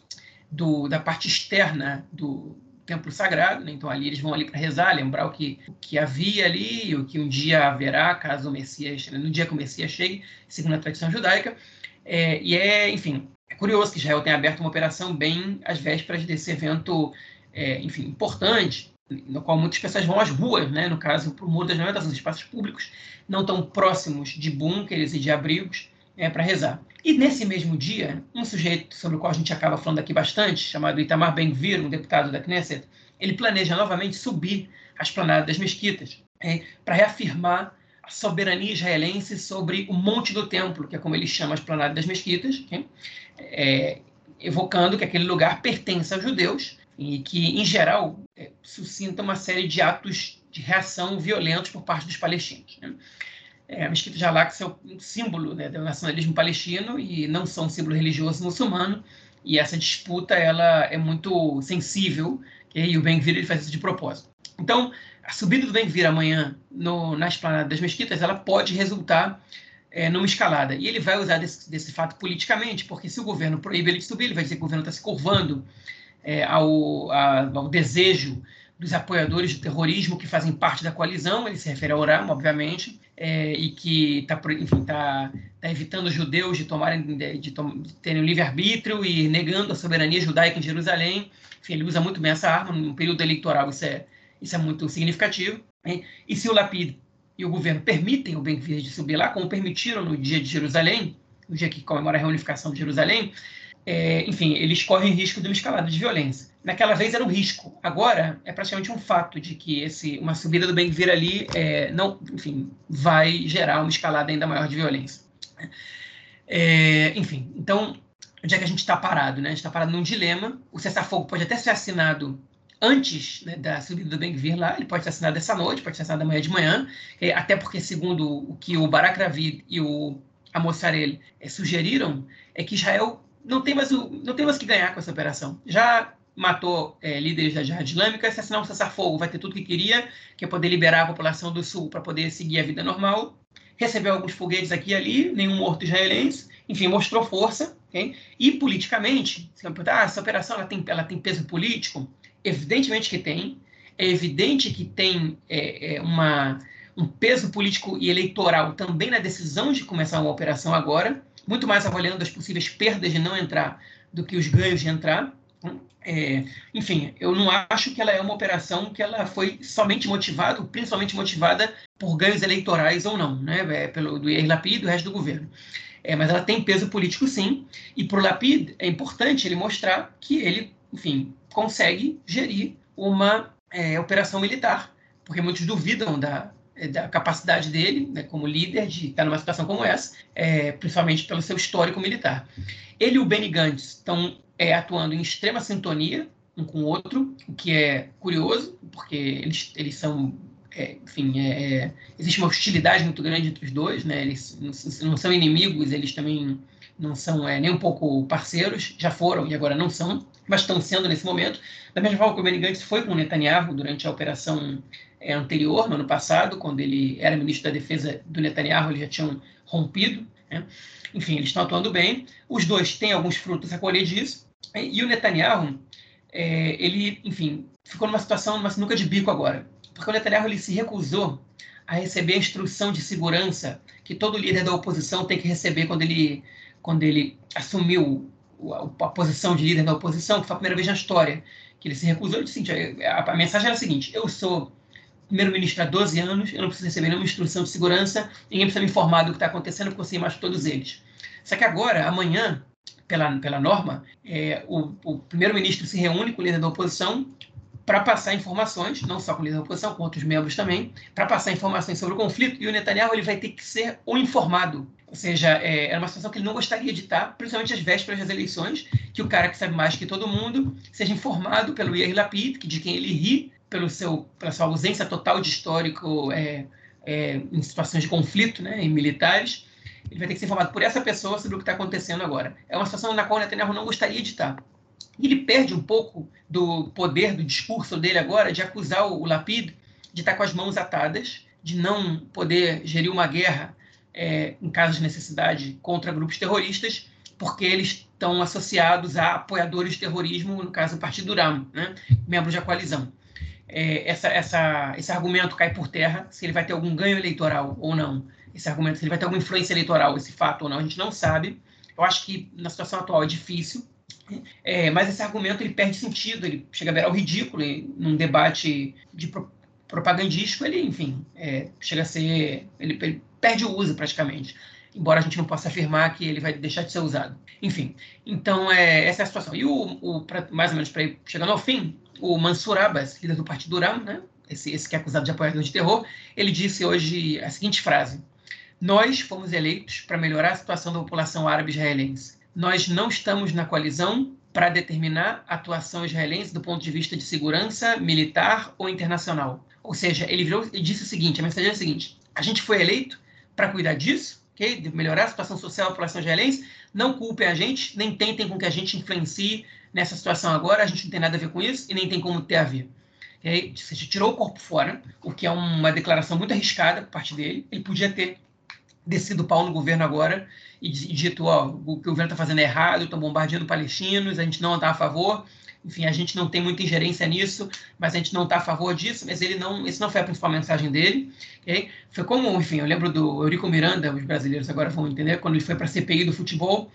do, da parte externa do Templo Sagrado. Né? Então, ali eles vão ali para rezar, lembrar o que, o que havia ali, o que um dia haverá, caso o Messias, no dia que o Messias chegue, segundo a tradição judaica. É, e é, enfim, é curioso que Israel tenha aberto uma operação bem às vésperas desse evento, é, enfim, importante, no qual muitas pessoas vão às ruas, né? no caso, para o Muro das Lamentações, espaços públicos não tão próximos de bunkers e de abrigos, é, para rezar. E nesse mesmo dia, um sujeito sobre o qual a gente acaba falando aqui bastante, chamado Itamar Ben-Gvir, um deputado da Knesset, ele planeja novamente subir a esplanada das mesquitas é, para reafirmar a soberania israelense sobre o Monte do Templo, que é como ele chama a esplanada das mesquitas, é, evocando que aquele lugar pertence aos judeus e que, em geral, é, suscita uma série de atos de reação violentos por parte dos palestinos. Né? É, a mesquita de Al-Aqsa é um símbolo né, do nacionalismo palestino e não são um símbolo religioso muçulmano, e essa disputa ela é muito sensível, e o Ben-Gvir faz isso de propósito. Então, a subida do Ben-Gvir amanhã no, na esplanada das mesquitas, ela pode resultar é, numa escalada. E ele vai usar desse, desse, fato politicamente, porque se o governo proíbe ele de subir, ele vai dizer que o governo está se curvando é, ao, a, ao desejo dos apoiadores do terrorismo que fazem parte da coalizão, ele se refere ao Oram, obviamente, é, e que está tá, tá evitando os judeus de tomarem de, de, de terem livre-arbítrio e negando a soberania judaica em Jerusalém. Enfim, ele usa muito bem essa arma no período eleitoral, isso é, isso é muito significativo. Hein? E se o Lapid e o governo permitem o ben de subir lá, como permitiram no dia de Jerusalém, no dia que comemora a reunificação de Jerusalém, é, enfim, eles correm risco de uma escalada de violência. Naquela vez era um risco. Agora é praticamente um fato de que esse, uma subida do Ben-Gvir ali é, não, enfim, vai gerar uma escalada ainda maior de violência. É, enfim, então, onde é que a gente está parado? Né? A gente está parado num dilema. O cessar-fogo pode até ser assinado antes né, da subida do Ben-Gvir lá, ele pode ser assinado essa noite, pode ser assinado amanhã de manhã, é, até porque, segundo o que o Barak Ravid e o Amossarel é, sugeriram, é que Israel não tem mais o, não tem mais que ganhar com essa operação. Já matou é, líderes da Jihad Islâmica, se assinar um cessar-fogo, vai ter tudo que queria, que é poder liberar a população do Sul para poder seguir a vida normal. Recebeu alguns foguetes aqui e ali, nenhum morto israelense, enfim, mostrou força. Okay? E politicamente, se ah, essa operação ela tem, ela tem peso político? Evidentemente que tem. É evidente que tem é, é uma, um peso político e eleitoral também na decisão de começar uma operação agora muito mais avaliando as possíveis perdas de não entrar do que os ganhos de entrar. É, enfim, eu não acho que ela é uma operação que ela foi somente motivada, principalmente motivada por ganhos eleitorais ou não, né? É, pelo do Lapid e do resto do governo. É, mas ela tem peso político sim, e para o Lapid é importante ele mostrar que ele, enfim, consegue gerir uma é, operação militar, porque muitos duvidam da, da capacidade dele, né, como líder, de estar numa situação como essa, é, principalmente pelo seu histórico militar. Ele e o Benny Gantz estão é, atuando em extrema sintonia um com o outro, o que é curioso, porque eles, eles são, é, enfim, é, é, existe uma hostilidade muito grande entre os dois, né? eles não, são inimigos, eles também não são nem um pouco parceiros, já foram e agora não são, mas estão sendo nesse momento. Da mesma forma que o Benny Gantz foi com o Netanyahu durante a operação é, anterior, no ano passado, quando ele era ministro da Defesa do Netanyahu, eles já tinham rompido. Né? Enfim, eles estão atuando bem. Os dois têm alguns frutos a colher disso. E o Netanyahu, é, ele, enfim, ficou numa situação, numa sinuca de bico agora. Porque o Netanyahu ele se recusou a receber a instrução de segurança que todo líder da oposição tem que receber quando ele, quando ele assumiu a, posição de líder da oposição, que foi a primeira vez na história que ele se recusou. Ele disse, a, a mensagem era a seguinte: eu sou primeiro-ministro há 12 anos, eu não preciso receber nenhuma instrução de segurança, ninguém precisa me informar do que está acontecendo, porque eu sei mais de todos eles. Só que agora, amanhã, pela, pela norma, é, o, o primeiro-ministro se reúne com o líder da oposição para passar informações, não só com o líder da oposição, com outros membros também, para passar informações sobre o conflito, e o Netanyahu ele vai ter que ser o informado. Ou seja, é, era uma situação que ele não gostaria de estar, principalmente às vésperas das eleições, que o cara que sabe mais que todo mundo seja informado pelo Yair Lapid, de quem ele ri, pelo seu, pela sua ausência total de histórico é, é, em situações de conflito, né, em militares, ele vai ter que ser informado por essa pessoa sobre o que está acontecendo agora. É uma situação na qual o Netanyahu não gostaria de estar. E ele perde um pouco do poder do discurso dele agora de acusar o, Lapid de estar com as mãos atadas, de não poder gerir uma guerra é, em caso de necessidade contra grupos terroristas, porque eles estão associados a apoiadores de terrorismo, no caso o Partido RAM, né, membros da coalizão. É, essa, essa, esse argumento cai por terra, se ele vai ter algum ganho eleitoral ou não. Esse argumento, se ele vai ter alguma influência eleitoral, esse fato ou não, a gente não sabe. Eu acho que na situação atual é difícil, é, mas esse argumento ele perde sentido, ele chega a virar o ridículo num debate de pro, propagandístico, ele, enfim, é, chega a ser, ele, ele perde o uso praticamente embora a gente não possa afirmar que ele vai deixar de ser usado. Enfim, então é, essa é a situação. E o, o pra, mais ou menos para ir chegando ao fim, o Mansur Abbas, líder do Partido Ram, né, esse, esse que é acusado de apoiador de terror, ele disse hoje a seguinte frase: Nós fomos eleitos para melhorar a situação da população árabe israelense. Nós não estamos na coalizão para determinar a atuação israelense do ponto de vista de segurança militar ou internacional. Ou seja, ele, virou, ele disse o seguinte: a mensagem é a seguinte: a gente foi eleito para cuidar disso, okay? de melhorar a situação social da população israelense. Não culpem a gente, nem tentem com que a gente influencie nessa situação agora. A gente não tem nada a ver com isso e nem tem como ter a ver. Okay? Você tirou o corpo fora, o que é uma declaração muito arriscada por parte dele. Ele podia ter descido o pau no governo agora e dito, ó, o que o governo está fazendo é errado, estão bombardeando palestinos, a gente não está a favor, enfim, a gente não tem muita ingerência nisso, mas a gente não está a favor disso, mas ele não, isso não foi a principal mensagem dele, okay? Foi como, enfim, eu lembro do Eurico Miranda, os brasileiros agora vão entender, quando ele foi para a CPI do futebol,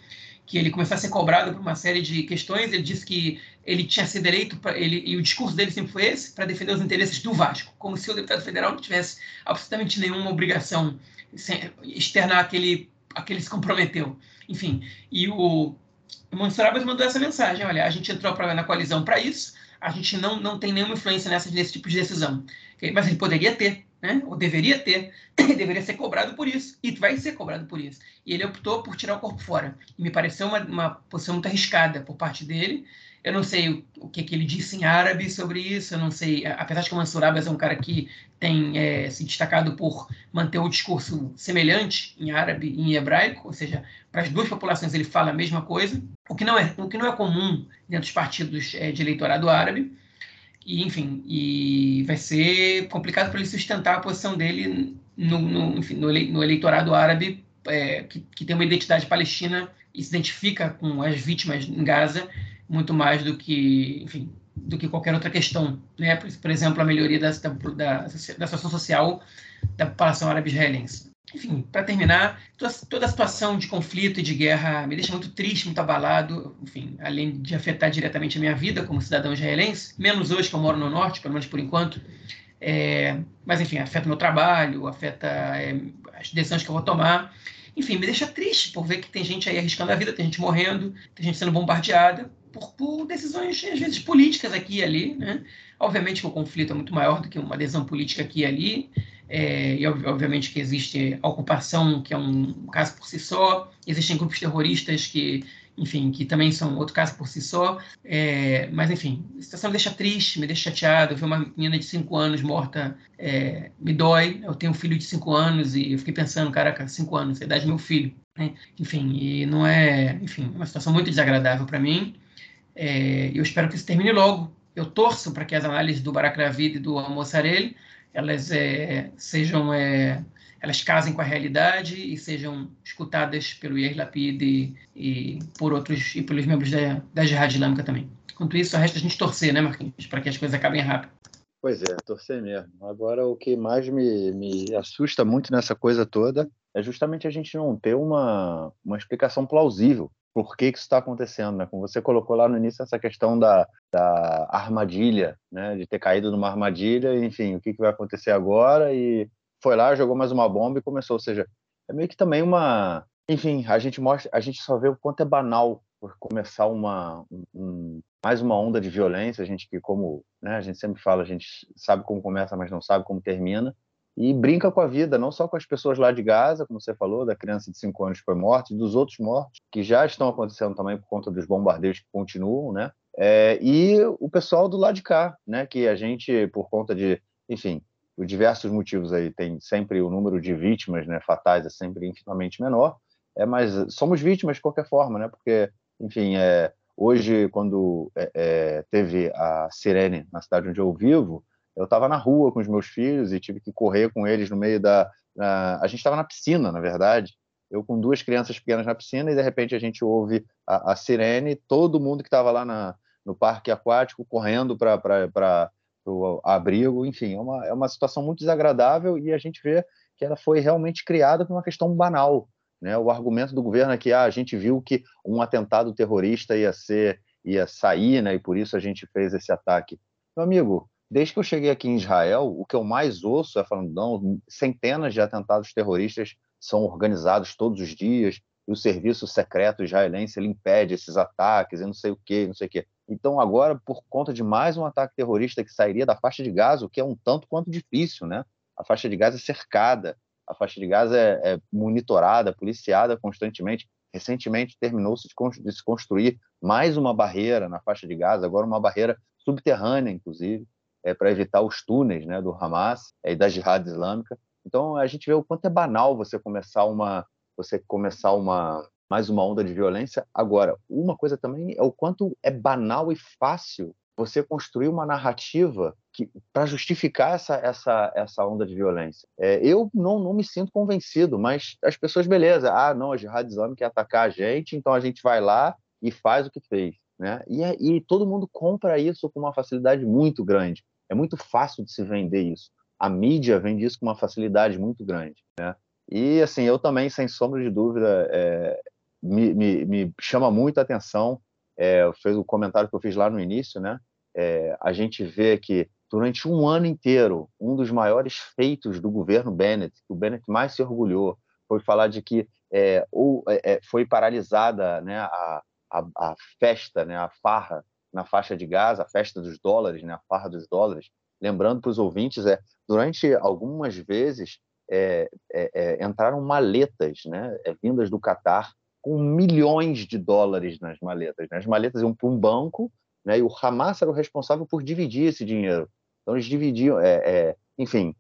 que ele começou a ser cobrado por uma série de questões, ele disse que ele tinha sido eleito, pra, ele, e o discurso dele sempre foi esse, para defender os interesses do Vasco, como se o deputado federal não tivesse absolutamente nenhuma obrigação externar aquele a que ele se comprometeu. Enfim, e o, o Mansur mandou essa mensagem, olha, a gente entrou pra, na coalizão para isso, a gente não, não tem nenhuma influência nessa, nesse tipo de decisão. Mas ele poderia ter, né? ou deveria ter, deveria ser cobrado por isso, e vai ser cobrado por isso. E ele optou por tirar o corpo fora. E me pareceu uma, uma posição muito arriscada por parte dele, eu não sei o, o que, que, ele disse em árabe sobre isso, eu não sei, apesar de que o Mansur Abbas é um cara que tem é, se destacado por manter o discurso semelhante em árabe e em hebraico, ou seja, para as duas populações ele fala a mesma coisa, o que não é, o que não é comum dentro dos partidos é, de eleitorado árabe, e enfim, e vai ser complicado para ele sustentar a posição dele no, no, enfim, no, no eleitorado árabe é, que, que tem uma identidade palestina e se identifica com as vítimas em Gaza muito mais do que, enfim, do que qualquer outra questão, né? Por, por exemplo, a melhoria da, da, da, da situação social da população árabe israelense. Enfim, para terminar, toda, a situação de conflito e de guerra me deixa muito triste, muito abalado, enfim, além de afetar diretamente a minha vida como cidadão israelense, menos hoje que eu moro no norte, pelo menos por enquanto, é, mas enfim, afeta meu trabalho, afeta é, as decisões que eu vou tomar, enfim, me deixa triste por ver que tem gente aí arriscando a vida, tem gente morrendo, tem gente sendo bombardeada, por, por, decisões, às vezes, políticas aqui e ali. Né? Obviamente que o conflito é muito maior do que uma adesão política aqui e ali, é, e obviamente que existe a ocupação, que é um caso por si só, existem grupos terroristas que, enfim, que também são outro caso por si só, é, mas enfim, a situação me deixa triste, me deixa chateado, ver uma menina de 5 anos morta é, me dói, eu tenho um filho de 5 anos e eu fiquei pensando, caraca, 5 anos, a idade do meu filho, né? enfim, e não é, enfim, uma situação muito desagradável para mim, é, eu espero que isso termine logo. Eu torço para que as análises do Barack Ravid e do Almoçarelli elas é, sejam é, elas casem com a realidade e sejam escutadas pelo Yair Lapid e, e, por outros e pelos membros da, da Jihad Islâmica também. Enquanto isso, resta a gente torcer, né, Marquinhos, para que as coisas acabem rápido. Pois é, torcer mesmo. Agora, o que mais me, me assusta muito nessa coisa toda é justamente a gente não ter uma, uma explicação plausível por que, isso está acontecendo, né? Como você colocou lá no início essa questão da, da armadilha, né? De ter caído numa armadilha, enfim, o que, que vai acontecer agora? E foi lá, jogou mais uma bomba e começou. Ou seja, é meio que também uma, enfim, a gente mostra, a gente só vê o quanto é banal por começar uma um, mais uma onda de violência. A gente que como, né? A gente sempre fala, a gente sabe como começa, mas não sabe como termina e brinca com a vida, não só com as pessoas lá de Gaza, como você falou, da criança de 5 anos que foi morta, e dos outros mortos, que já estão acontecendo também por conta dos bombardeios que continuam, né? É, e o pessoal do lado de cá, né? Que a gente, por conta de, enfim, por diversos motivos aí, tem sempre o número de vítimas né, fatais é sempre infinitamente menor, é, mas somos vítimas de qualquer forma, né? Porque, enfim, é, hoje, quando é, é teve a sirene na cidade onde eu vivo, eu estava na rua com os meus filhos e tive que correr com eles no meio da. Na... a gente estava na piscina, na verdade. Eu com duas crianças pequenas na piscina e de repente a gente ouve a, a sirene, todo mundo que estava lá na, no parque aquático correndo para o abrigo. Enfim, é uma, é uma situação muito desagradável e a gente vê que ela foi realmente criada por uma questão banal. Né? O argumento do governo é que ah, a gente viu que um atentado terrorista ia ser ia sair, né? E por isso a gente fez esse ataque. Meu amigo, desde que eu cheguei aqui em Israel, o que eu mais ouço é falando, não, centenas de atentados terroristas são organizados todos os dias, e o serviço secreto israelense ele impede esses ataques, e não sei o quê, não sei o quê. Então, agora, por conta de mais um ataque terrorista que sairia da faixa de Gaza, o que é um tanto quanto difícil, né? A faixa de Gaza é cercada, a faixa de Gaza é, é monitorada, policiada constantemente. Recentemente terminou-se de se construir mais uma barreira na faixa de Gaza, agora uma barreira subterrânea, inclusive, é, para evitar os túneis né, do Hamas é, e da Jihad Islâmica. Então a gente vê o quanto é banal você começar uma você começar uma mais uma onda de violência. Agora, uma coisa também é o quanto é banal e fácil você construir uma narrativa para justificar essa, essa, essa onda de violência. É, eu não, não me sinto convencido, mas as pessoas, beleza, ah, não, a Jihad Islâmica quer atacar a gente, então a gente vai lá e faz o que fez. Né? E, e todo mundo compra isso com uma facilidade muito grande. É muito fácil de se vender isso. A mídia vende isso com uma facilidade muito grande. Né? E, assim, eu também, sem sombra de dúvida, é, me, me, me, chama muito a atenção é, fez o comentário que eu fiz lá no início, né? É, a gente vê que durante um ano inteiro, um dos maiores feitos do governo Bennett, que o Bennett mais se orgulhou, foi falar de que é, ou, é, é foi paralisada né, a, a, a, festa, né, a farra na faixa de Gaza, a festa dos dólares, né, a farra dos dólares. Lembrando para os ouvintes, é, durante algumas vezes é, é, é entraram maletas né, é, vindas do Catar com milhões de dólares nas maletas. Né? As maletas iam para um banco né? E o Hamas era o responsável por dividir esse dinheiro. Então eles dividiam, é, enfim,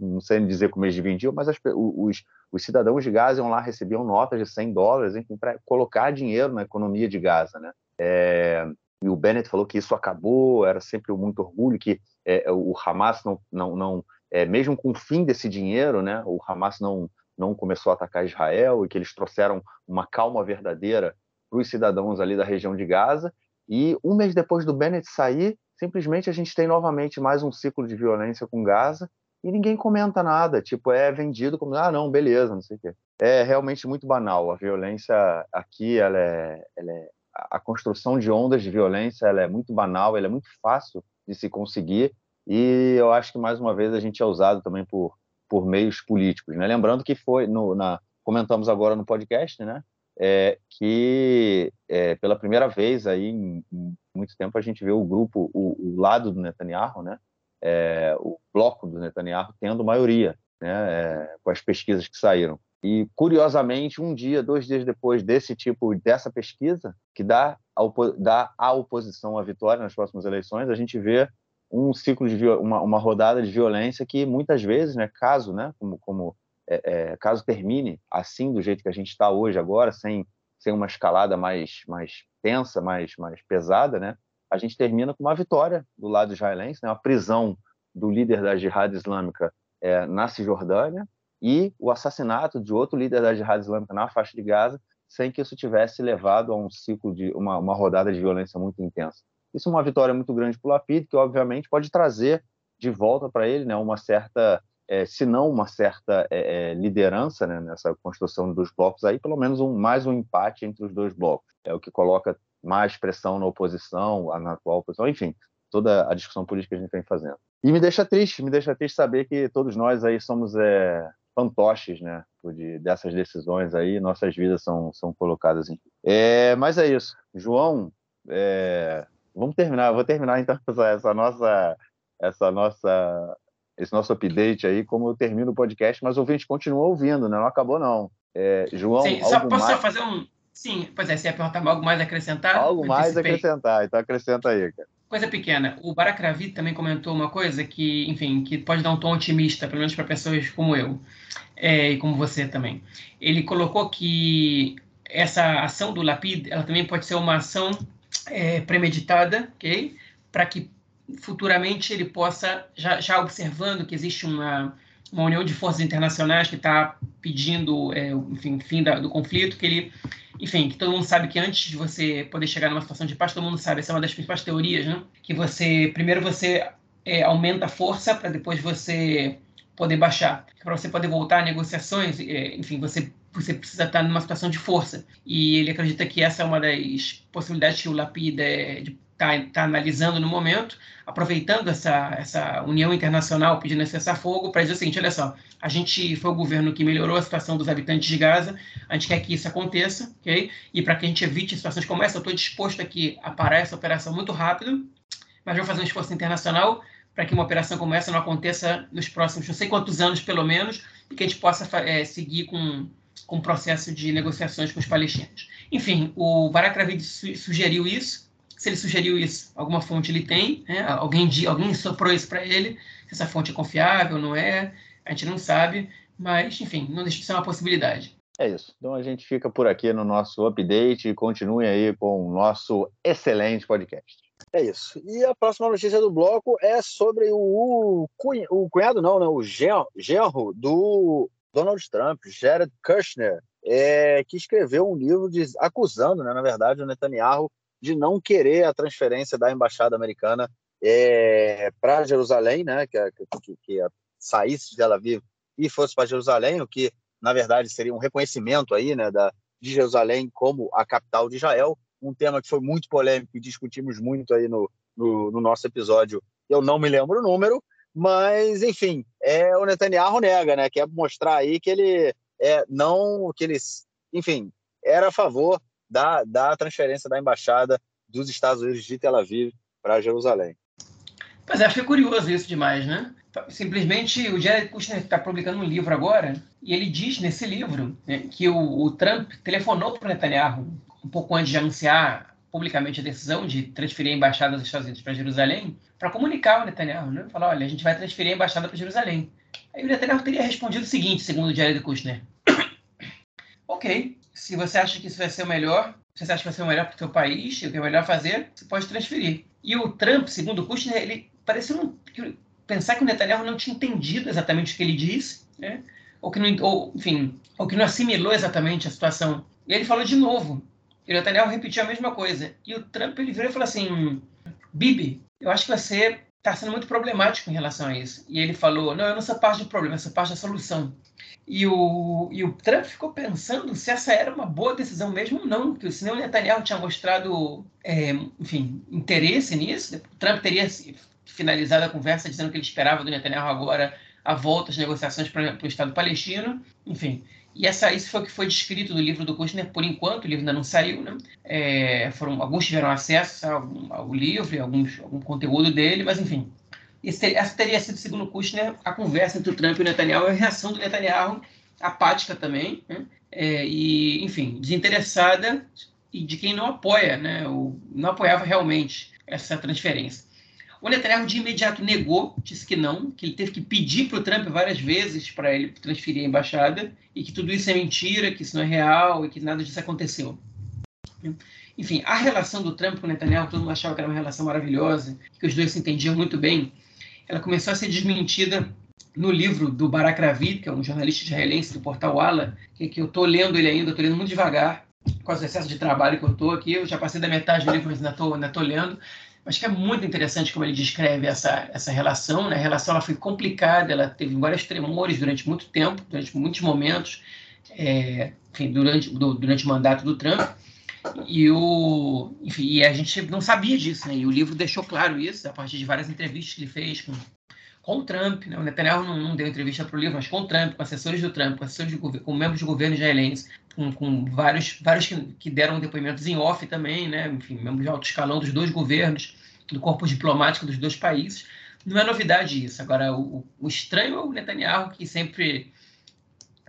não sei dizer como eles dividiam, mas as, os, os, cidadãos de Gaza iam lá recebiam notas de 100 dólares, enfim, para colocar dinheiro na economia de Gaza, né? É, e o Bennett falou que isso acabou, era sempre muito orgulho que é, o Hamas não, não, não é, mesmo com o fim desse dinheiro, né? O Hamas não não começou a atacar Israel e que eles trouxeram uma calma verdadeira para os cidadãos ali da região de Gaza e um mês depois do Bennett sair, simplesmente a gente tem novamente mais um ciclo de violência com Gaza e ninguém comenta nada. Tipo, é vendido como, ah, não, beleza, não sei o quê. É realmente muito banal. A violência aqui, ela é, ela é a construção de ondas de violência, ela é muito banal, ela é muito fácil de se conseguir e eu acho que mais uma vez a gente é usado também por por meios políticos, né? Lembrando que foi no, na comentamos agora no podcast, né? é, que é, pela primeira vez aí em, em, muito tempo a gente vê o grupo, o, o lado do Netanyahu, né, é, o bloco do Netanyahu tendo maioria, né, é, com as pesquisas que saíram. E curiosamente, um dia, dois dias depois desse tipo, dessa pesquisa que dá a, dá a oposição à vitória nas próximas eleições, a gente vê um ciclo de uma, uma rodada de violência que muitas vezes, né, caso, né, como, como é, é, caso termine assim, do jeito que a gente está hoje, agora, sem, sem uma escalada mais, mais tensa, mais, mais pesada, né? a gente termina com uma vitória do lado israelense, né? uma prisão do líder da Jihad Islâmica é, na Cisjordânia e o assassinato de outro líder da Jihad Islâmica na faixa de Gaza, sem que isso tivesse levado a um ciclo de uma, uma rodada de violência muito intensa. Isso é uma vitória muito grande para o Lapid, que obviamente pode trazer de volta para ele né, uma certa é, se não uma certa é, liderança né, nessa construção dos blocos, aí pelo menos um, mais um empate entre os dois blocos. É o que coloca mais pressão na oposição, na atual oposição, enfim, toda a discussão política que a gente vem fazendo. E me deixa triste, me deixa triste saber que todos nós aí somos é, fantoches, né, de, dessas decisões aí, nossas vidas são, são colocadas em. É, mas é isso. João, é, vamos terminar, vou terminar então essa, essa nossa essa nossa esse nosso update aí, como eu termino o podcast, mas o ouvinte continua ouvindo, né? Não acabou, não. É, João, Sim, só posso mais... fazer um. Sim, pois é, você ia perguntar algo mais a acrescentar? Algo mais a acrescentar, então acrescenta aí, cara. Coisa pequena. O Baracravi também comentou uma coisa que, enfim, que pode dar um tom otimista, pelo menos para pessoas como eu é, e como você também. Ele colocou que essa ação do Lapid, ela também pode ser uma ação é, premeditada, ok? Para que futuramente ele possa, já, já observando que existe uma, uma união de forças internacionais que está pedindo, é, enfim, fim da, do conflito, que ele, enfim, que todo mundo sabe que antes de você poder chegar numa situação de paz, todo mundo sabe, essa é uma das principais teorias, né? Que você, primeiro você é, aumenta a força para depois você poder baixar, para você poder voltar a negociações, é, enfim, você você precisa estar numa situação de força. E ele acredita que essa é uma das possibilidades que o Lapida está tá analisando no momento, aproveitando essa, essa união internacional pedindo esse cessar-fogo para dizer o seguinte, olha só, a gente foi o governo que melhorou a situação dos habitantes de Gaza, a gente quer que isso aconteça, ok? E para que a gente evite situações como essa, eu estou disposto aqui a parar essa operação muito rápido, mas vou fazer um esforço internacional para que uma operação como essa não aconteça nos próximos não sei quantos anos, pelo menos, e que a gente possa é, seguir com, com o processo de negociações com os palestinos. Enfim, o Barak Ravid sugeriu isso. Se ele sugeriu isso, alguma fonte ele tem, né? alguém, alguém soprou isso para ele. Se essa fonte é confiável, não é, a gente não sabe, mas, enfim, não deixa de ser uma possibilidade. É isso. Então a gente fica por aqui no nosso update e continue aí com o nosso excelente podcast. É isso. E a próxima notícia do bloco é sobre o, o cunhado, não, né? O genro do Donald Trump, Jared Kushner, é, que escreveu um livro de, acusando, né, na verdade, o Netanyahu de não querer a transferência da embaixada americana é, para Jerusalém, né, que, que, que saísse de Tel Aviv e fosse para Jerusalém, o que na verdade seria um reconhecimento aí, né, da, de Jerusalém como a capital de Israel um tema que foi muito polêmico e discutimos muito aí no, no, no nosso episódio. Eu não me lembro o número, mas enfim, é o Netanyahu nega, né? Quer mostrar aí que ele é não que eles, enfim, era a favor da, da transferência da embaixada dos Estados Unidos de Tel Aviv para Jerusalém. Mas é curioso isso demais, né? Simplesmente o Jared Kushner está publicando um livro agora e ele diz nesse livro né, que o, o Trump telefonou para o Netanyahu um pouco antes de anunciar publicamente a decisão de transferir a embaixada dos Estados Unidos para Jerusalém, para comunicar ao Netanyahu, né? Falar, olha, a gente vai transferir a embaixada para Jerusalém. Aí o Netanyahu teria respondido o seguinte, segundo o Jared Kushner. ok, se você acha que isso vai ser o melhor, se você acha que vai ser o melhor para o seu país, o que é melhor fazer, você pode transferir. E o Trump, segundo o Kushner, ele pareceu não, pensar que o Netanyahu não tinha entendido exatamente o que ele disse, né? ou que não, ou, enfim, ou que não assimilou exatamente a situação. E ele falou de novo, e o Netanyahu repetiu a mesma coisa. E o Trump ele virou e falou assim: Bibi, eu acho que você está sendo muito problemático em relação a isso. E ele falou: Não, eu não sou parte do problema, eu sou parte da solução. E o, e o Trump ficou pensando se essa era uma boa decisão mesmo ou não, porque senão o Netanyahu tinha mostrado, é, enfim, interesse nisso. O Trump teria finalizado a conversa dizendo que ele esperava do Netanyahu agora a volta às negociações para o Estado palestino. Enfim, e essa, isso foi o que foi descrito no livro do Kushner, por enquanto, o livro ainda não saiu, né? É, foram, alguns tiveram acesso ao, ao livro, alguns, algum conteúdo dele, mas enfim. Esse, essa teria sido, segundo Kushner, a conversa entre o Trump e o Netanyahu, a reação do Netanyahu, apática também, né? é, e, enfim, desinteressada e de quem não apoia, né? O, não apoiava realmente essa transferência. O Netanyahu de imediato negou, disse que não, que ele teve que pedir para o Trump várias vezes para ele transferir a embaixada e que tudo isso é mentira, que isso não é real e que nada disso aconteceu. Enfim, a relação do Trump com o Netanyahu, todo mundo achava que era uma relação maravilhosa, que os dois se entendiam muito bem. Ela começou a ser desmentida no livro do Barak Ravid, que é um jornalista israelense do portal Ala, que, que eu estou lendo ele ainda, estou lendo muito devagar, com o excesso de trabalho que eu estou aqui. Eu já passei da metade do livro, mas ainda estou lendo. Acho que é muito interessante como ele descreve essa, essa relação. Né? A relação ela foi complicada, ela teve vários tremores durante muito tempo, durante muitos momentos, é, enfim, durante, do, durante o mandato do Trump. E, o, enfim, e a gente não sabia disso, né? E o livro deixou claro isso, a partir de várias entrevistas que ele fez com, com o Trump. Né? O Netanyahu não, não deu entrevista para o livro, mas com o Trump, com assessores do Trump, com assessores de com membros do governo israelense, com, com vários, vários que, que, deram depoimentos em off também, né? enfim, membros de alto escalão dos dois governos, do corpo diplomático dos dois países. Não é novidade isso. Agora, o, o estranho é o Netanyahu, que sempre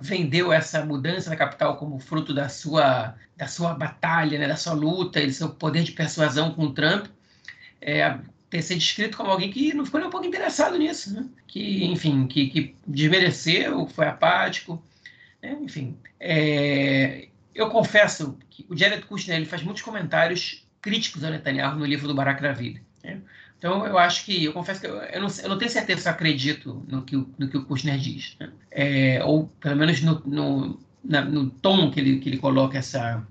vendeu essa mudança da capital como fruto da sua, da sua batalha, né? da sua luta e do seu poder de persuasão com o Trump. É, ter sido descrito como alguém que não ficou nem um pouco interessado nisso, né? que, enfim, que, que desmereceu, foi apático. Né? Enfim, é, eu confesso que o Jared Kushner ele faz muitos comentários críticos ao Netanyahu no livro do Barak Ravid. Né? Então, eu acho que, eu confesso que eu, eu, não, eu não, tenho certeza se eu acredito no que, no que o Kushner diz. Né? É, ou, pelo menos, no, no, na, no tom que ele, que ele coloca essa,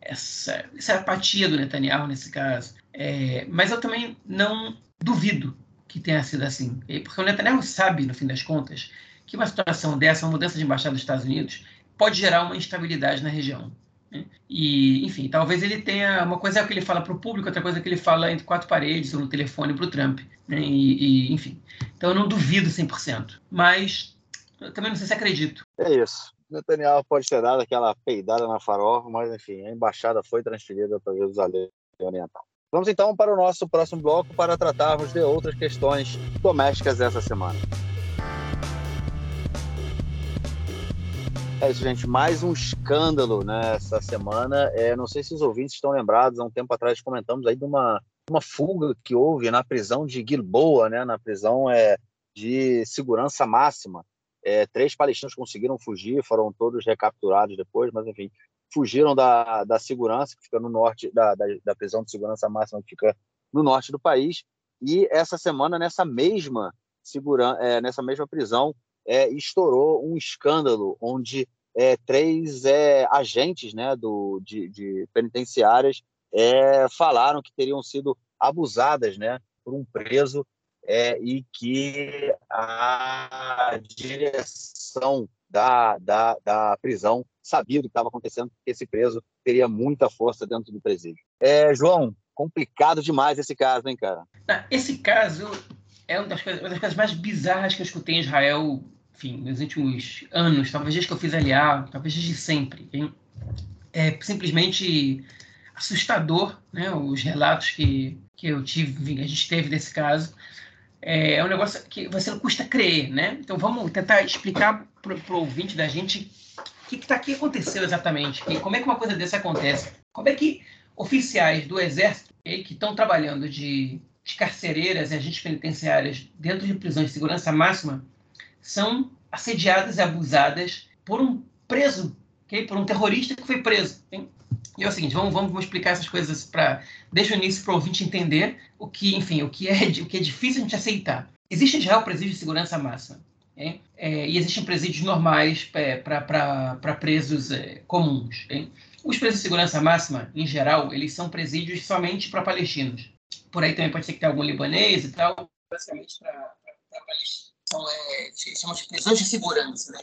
essa, essa apatia do Netanyahu nesse caso. É, mas eu também não duvido que tenha sido assim. Porque o Netanyahu sabe, no fim das contas, que uma situação dessa, uma mudança de embaixada dos Estados Unidos, pode gerar uma instabilidade na região. Né? E, enfim, talvez ele tenha. Uma coisa é o que ele fala para o público, outra coisa é que ele fala entre quatro paredes ou no telefone para o Trump. Né? E, e, enfim. Então eu não duvido 100%. Mas eu também não sei se acredito. É isso. Netanyahu pode ter dado aquela peidada na farofa, mas enfim, a embaixada foi transferida para Jerusalém Oriental. Vamos então para o nosso próximo bloco para tratarmos de outras questões domésticas essa semana. É isso, gente. Mais um escândalo nessa né, semana. É, não sei se os ouvintes estão lembrados, há um tempo atrás comentamos aí de uma, uma fuga que houve na prisão de Gilboa, né, na prisão é, de segurança máxima. É, três palestinos conseguiram fugir, foram todos recapturados depois, mas enfim, fugiram da, da segurança, que fica no norte, da, da, da prisão de segurança máxima, que fica no norte do país. E essa semana, nessa mesma, segura, é, nessa mesma prisão, é, estourou um escândalo onde é, três é, agentes né, do, de, de penitenciárias é, falaram que teriam sido abusadas né, por um preso é, e que a direção da, da, da prisão sabia do que estava acontecendo, porque esse preso teria muita força dentro do presídio. É, João, complicado demais esse caso, hein, cara? Esse caso é uma das, coisas, uma das coisas mais bizarras que eu escutei em Israel, enfim, nos últimos anos, talvez desde que eu fiz LA, talvez desde sempre. Hein? É simplesmente assustador, né? Os relatos que, que eu tive, a gente teve desse caso. É, é um negócio que você não custa crer, né? Então vamos tentar explicar para o ouvinte da gente que, que, tá, que aconteceu exatamente, que, como é que uma coisa dessa acontece, como é que oficiais do Exército que estão trabalhando de de carcereiras e agentes penitenciárias dentro de prisões de segurança máxima são assediadas e abusadas por um preso, okay? por um terrorista que foi preso. Okay? E é o seguinte, vamos, vamos, explicar essas coisas para deixa o início para o ouvinte entender o que, enfim, o que é o que é difícil a gente aceitar. Existe em Israel presídio de segurança máxima. Okay? É, e existem presídios normais é, para presos é, comuns. Os presos de segurança máxima, em geral, eles são presídios somente para palestinos por aí também pode ser que tenha algum libanês e tal. Basicamente, para Palestina, são, é, chamam de prisões de segurança, né?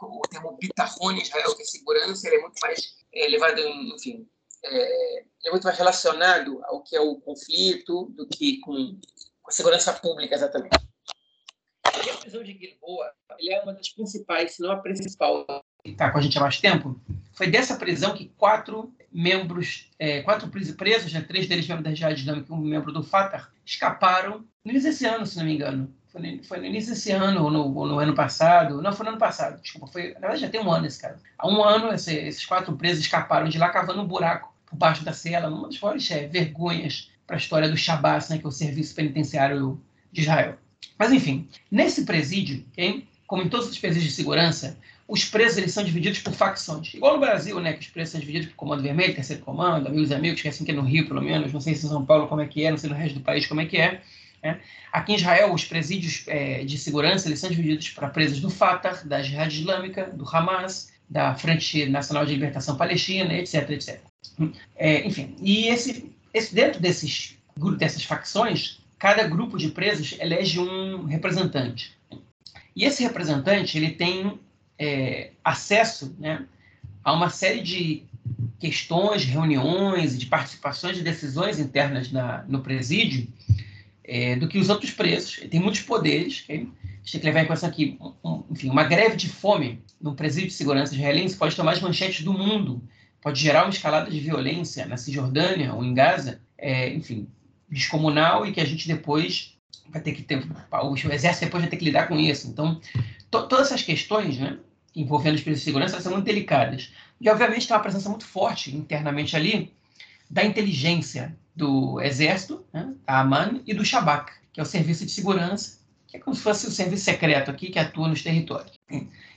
O termo bitachon Israel, que é segurança, ele é muito mais é, levado, enfim, é, é, muito mais relacionado ao que é o conflito do que com, com a segurança pública, exatamente. E a prisão de Gilboa, ele é uma das principais, se não a principal, que está com a gente há mais tempo, foi dessa prisão que quatro membros, é, quatro presos, né, três deles membros da Jihad Islâmica e um membro do Fatah, escaparam no início desse ano, se não me engano. Foi no, foi no início desse ano, ou no, ou no, ano passado. Não, foi no ano passado, desculpa. Foi, na verdade, já tem um ano esse caso. Há um ano, esse, esses quatro presos escaparam de lá cavando um buraco por baixo da cela, uma das maiores é, vergonhas para a história do Shabbat, né, que é o serviço penitenciário de Israel. Mas, enfim, nesse presídio, okay, como em todos os presídios de segurança, os presos eles são divididos por facções. Igual no Brasil, né, que os presos são divididos por comando vermelho, terceiro comando, amigos e amigos, que é assim que é no Rio, pelo menos, não sei se em São Paulo como é que é, não sei no resto do país como é que é. Né? Aqui em Israel, os presídios é, de segurança eles são divididos para presos do Fatah, da Jihad Islâmica, do Hamas, da Frente Nacional de Libertação Palestina, etc, etc. É, enfim, e esse, esse, dentro desses, dessas facções, cada grupo de presos elege um representante. E esse representante ele tem é, acesso né, a uma série de questões, reuniões, de participações de decisões internas na, no presídio é, do que os outros presos. Ele tem muitos poderes. Okay? A gente tem que levar em consideração que, um, enfim, uma greve de fome no presídio de segurança israelense pode tomar as manchetes do mundo, pode gerar uma escalada de violência na Cisjordânia ou em Gaza, é, enfim, descomunal e que a gente depois vai ter que ter, o exército depois vai ter que lidar com isso. Então, to, todas essas questões, né, envolvendo os presos de segurança, são muito delicadas. E, obviamente, tem uma presença muito forte internamente ali da inteligência do Exército, né, da AMAN, e do Shabak, que é o Serviço de Segurança, que é como se fosse o serviço secreto aqui que atua nos territórios.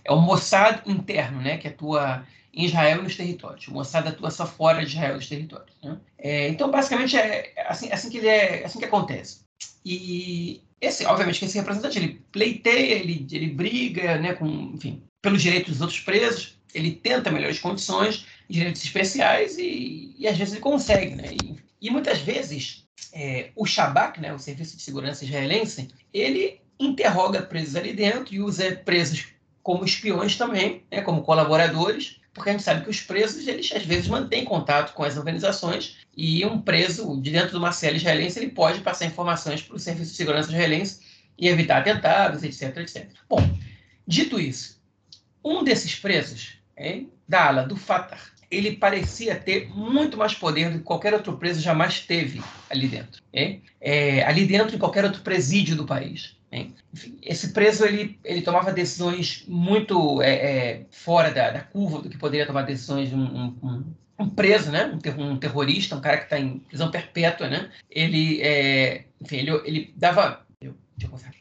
É o Mossad interno, né, que atua em Israel e nos territórios. O Mossad atua só fora de Israel e dos territórios. Né? É, então, basicamente, é assim, assim, que ele é, assim que acontece. E esse, obviamente, que esse representante ele pleiteia, ele, ele briga, né, com, enfim, pelos direitos dos outros presos, ele tenta melhores condições, direitos especiais e, e às vezes ele consegue, né? E, e muitas vezes é, o Shabak, né, o Serviço de Segurança Israelense, ele interroga presos ali dentro e usa presos como espiões também, né, como colaboradores, porque a gente sabe que os presos, eles às vezes mantêm contato com as organizações e um preso de dentro de uma cela israelense, ele pode passar informações para o Serviço de Segurança Israelense e evitar atentados, etc, etc. Bom, dito isso, um desses presos, hein, da ala do Fatah, ele parecia ter muito mais poder do que qualquer outro preso jamais teve ali dentro. É, ali dentro de qualquer outro presídio do país. Esse preso ele, ele tomava decisões muito é, é, fora da, da, curva do que poderia tomar decisões um, um, um preso, né? um, ter, um, terrorista, um cara que está em prisão perpétua. Né? Ele, é, enfim, ele, ele dava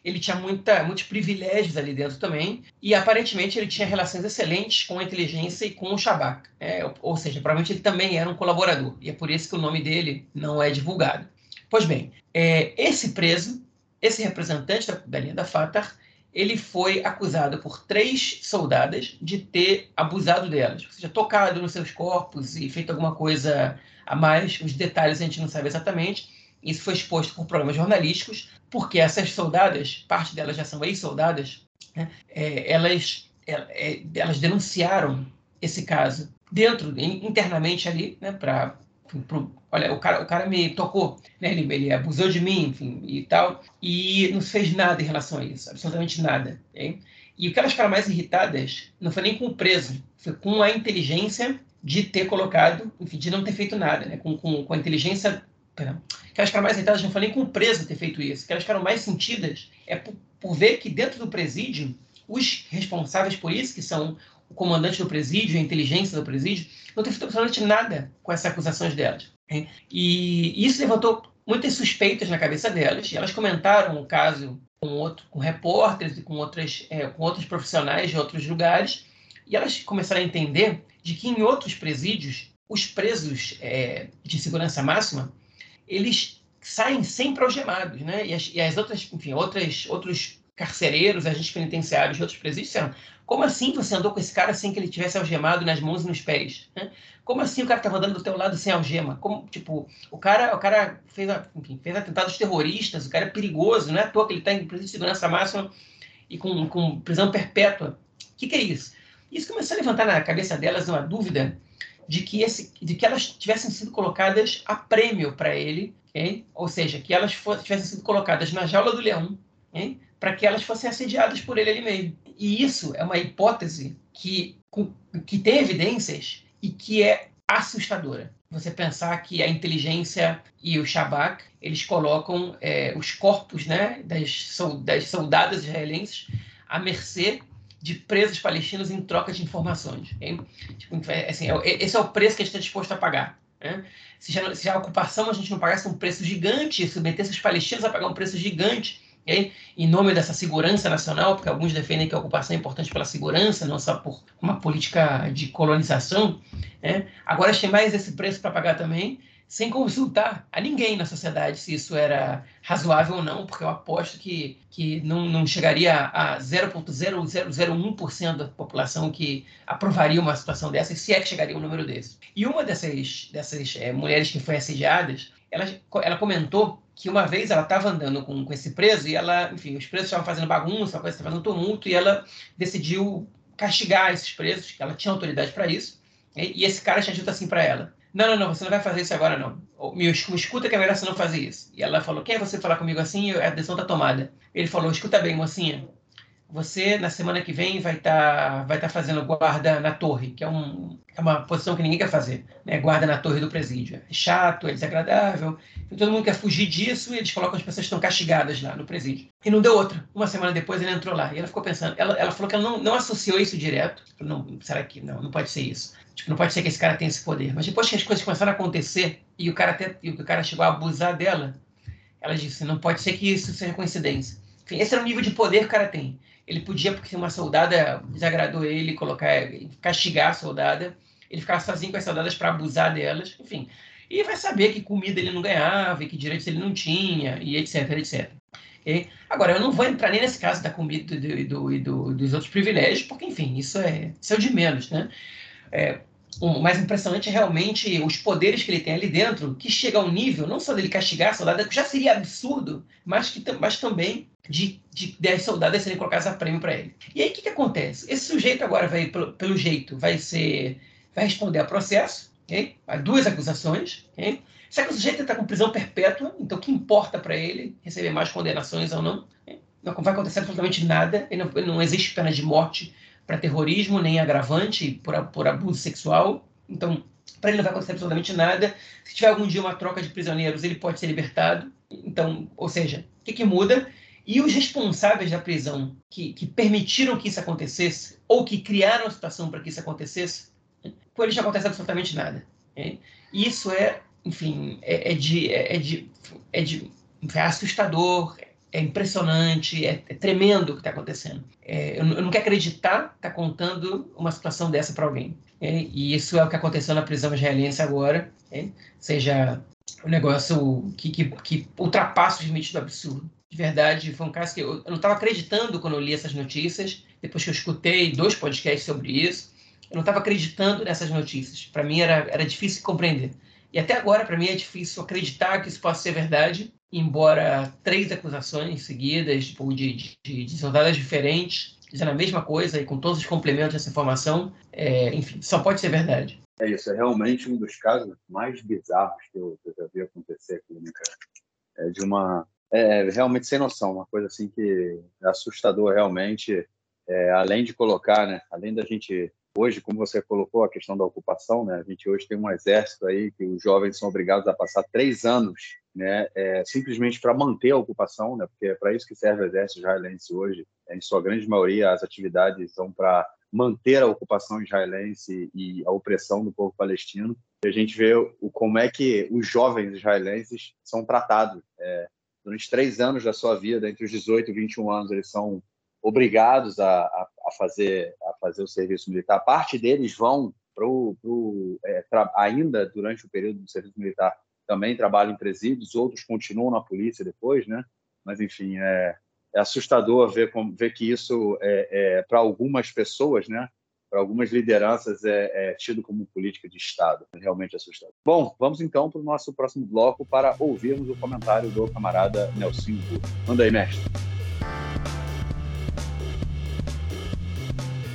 ele tinha muita, muitos privilégios ali dentro também, e aparentemente ele tinha relações excelentes com a inteligência e com o Shabak. É, ou seja, provavelmente ele também era um colaborador, e é por isso que o nome dele não é divulgado. Pois bem, é, esse preso, esse representante da, linha da Fatah, ele foi acusado por três soldadas de ter abusado delas, ou seja, tocado nos seus corpos e feito alguma coisa a mais. Os detalhes a gente não sabe exatamente. Isso foi exposto por programas jornalísticos porque essas soldadas, parte delas já são ex-soldadas, né, é, elas, é, elas denunciaram esse caso dentro, internamente ali, né, para olha, o cara, o cara me tocou, né, ele, ele abusou de mim, enfim, e tal, e não fez nada em relação a isso, absolutamente nada. Okay? E o que elas ficaram mais irritadas não foi nem com o preso, foi com a inteligência de ter colocado, enfim, de não ter feito nada, né, com, com, com a inteligência perdão, que elas ficaram mais irritadas, não falei com o preso ter feito isso, que elas ficaram mais sentidas é por, por, ver que dentro do presídio, os responsáveis por isso, que são o comandante do presídio, a inteligência do presídio, não feito absolutamente nada com essas acusações delas. Hein? E isso levantou muitas suspeitas na cabeça delas, e elas comentaram o caso com, outro, com repórteres e com, outras, é, com outros profissionais de outros lugares, e elas começaram a entender de que em outros presídios, os presos é, de segurança máxima eles saem sempre algemados, né? E as, e as outras, enfim, outras, outros carcereiros, agentes penitenciários de outros presídios disseram: como assim você andou com esse cara sem que ele tivesse algemado nas mãos e nos pés? Como assim o cara estava andando do teu lado sem algema? Como, tipo, o cara, o cara fez, enfim, fez atentados terroristas, o cara é perigoso, não é à toa que ele está em presídio de segurança máxima e com, com prisão perpétua. O que, que é isso? Isso começou a levantar na cabeça delas uma dúvida de que, esse, de que elas tivessem sido colocadas a prêmio para ele, okay? ou seja, que elas tivessem sido colocadas na jaula do leão, okay? Para que elas fossem assediadas por ele ali mesmo. E isso é uma hipótese que, que tem evidências e que é assustadora. Você pensar que a inteligência e o Shabak eles colocam é, os corpos né, das, das soldadas israelenses à mercê de presos palestinos em troca de informações. Tipo, é, assim, é esse é o preço que a gente está disposto a pagar. Né? Se, já, se a ocupação a gente não pagasse um preço gigante, submetesse os palestinos a pagar um preço gigante, okay? em nome dessa segurança nacional, porque alguns defendem que a ocupação é importante pela segurança, não só por uma política de colonização, né? agora tem mais esse preço para pagar também sem consultar a ninguém na sociedade se isso era razoável ou não, porque eu aposto que, que não, não chegaria a 0,0001% da população que aprovaria uma situação dessa, se é que chegaria um número desse. E uma dessas, dessas é, mulheres que foi assediadas, ela, ela comentou que uma vez ela estava andando com, com esse preso e ela, enfim, os presos estavam fazendo bagunça, a coisa estava fazendo tumulto, e ela decidiu castigar esses presos, ela tinha autoridade para isso, e, e esse cara tinha dito assim para ela: não, não, não, você não vai fazer isso agora, não. Me, escuta que é melhor você não fazer isso. E ela falou, quem é você falar comigo assim? A decisão tá tomada. Ele falou, escuta bem, mocinha. Você, na semana que vem, vai estar tá, vai tá fazendo guarda na torre, que é, um, é uma posição que ninguém quer fazer. Né? Guarda na torre do presídio. É chato, é desagradável. Todo mundo quer fugir disso e eles colocam as pessoas que estão castigadas lá no presídio. E não deu outra. Uma semana depois ele entrou lá. E ela ficou pensando. Ela, ela falou que ela não, não associou isso direto. Não, será que não? Não pode ser isso. Tipo, não pode ser que esse cara tenha esse poder. Mas depois que as coisas começaram a acontecer e o cara até e o cara chegou a abusar dela, ela disse: não pode ser que isso seja coincidência. Enfim, esse era o nível de poder que o cara tem. Ele podia, porque uma soldada desagradou ele, colocar, castigar a soldada, ele ficava sozinho com as soldadas para abusar delas. Enfim, e vai saber que comida ele não ganhava, e que direitos ele não tinha, e etc, etc. Okay? Agora, eu não vou entrar nem nesse caso da comida e do, do, do, dos outros privilégios, porque, enfim, isso é, isso é o de menos, né? É, o mais impressionante é realmente os poderes que ele tem ali dentro, que chega a um nível, não só dele castigar soldados, que já seria absurdo, mas, que, mas também de, de 10 soldados serem colocados a prêmio para ele. E aí o que, que acontece? Esse sujeito agora vai, pelo, pelo jeito, vai ser. vai responder a processo, okay? a duas acusações. Okay? Só que o sujeito está com prisão perpétua, então o que importa para ele receber mais condenações ou não? Okay? Não vai acontecer absolutamente nada, não, não existe pena de morte para terrorismo, nem agravante por, por abuso sexual. Então, para ele não vai acontecer absolutamente nada. Se tiver algum dia uma troca de prisioneiros, ele pode ser libertado. Então, ou seja, o que, que muda? E os responsáveis da prisão que, que, permitiram que isso acontecesse, ou que criaram a situação para que isso acontecesse, com eles não acontece absolutamente nada. Okay? Isso é, enfim, é, é, de, é, de, é de é assustador, é impressionante, é, é tremendo o que está acontecendo. É, eu, eu, não quero acreditar que está contando uma situação dessa para alguém. É, e isso é o que aconteceu na prisão israelense agora, é, seja um negócio que, que, que ultrapassa os limites do absurdo. De verdade, foi um caso que eu, eu não estava acreditando quando eu li essas notícias, depois que eu escutei dois podcasts sobre isso, eu não estava acreditando nessas notícias. Para mim era, era difícil compreender. E até agora, para mim, é difícil acreditar que isso possa ser verdade, embora três acusações seguidas, tipo, de, de, de soldadas diferentes, dizendo a mesma coisa e com todos os complementos dessa informação, é, enfim, só pode ser verdade. É isso, é realmente um dos casos mais bizarros que eu, que eu já vi acontecer aqui, né, cara? É de uma. É realmente sem noção, uma coisa assim que é assustador realmente. É, além de colocar, né? Além da gente hoje, como você colocou a questão da ocupação, né? A gente hoje tem um exército aí que os jovens são obrigados a passar três anos né, é, simplesmente para manter a ocupação, né, porque é para isso que serve o exército israelense hoje. É, em sua grande maioria, as atividades são para manter a ocupação israelense e a opressão do povo palestino. E a gente vê o, como é que os jovens israelenses são tratados. É, durante três anos da sua vida, entre os 18 e 21 anos, eles são obrigados a, a, fazer, a fazer o serviço militar. Parte deles vão é, ainda durante o período do serviço militar também trabalham em presídios, outros continuam na polícia depois, né? Mas, enfim, é, é assustador ver, como, ver que isso, é, é para algumas pessoas, né? Para algumas lideranças, é, é, tido como política de Estado. É realmente assustador. Bom, vamos então para o nosso próximo bloco para ouvirmos o comentário do camarada Nelson Manda aí, mestre.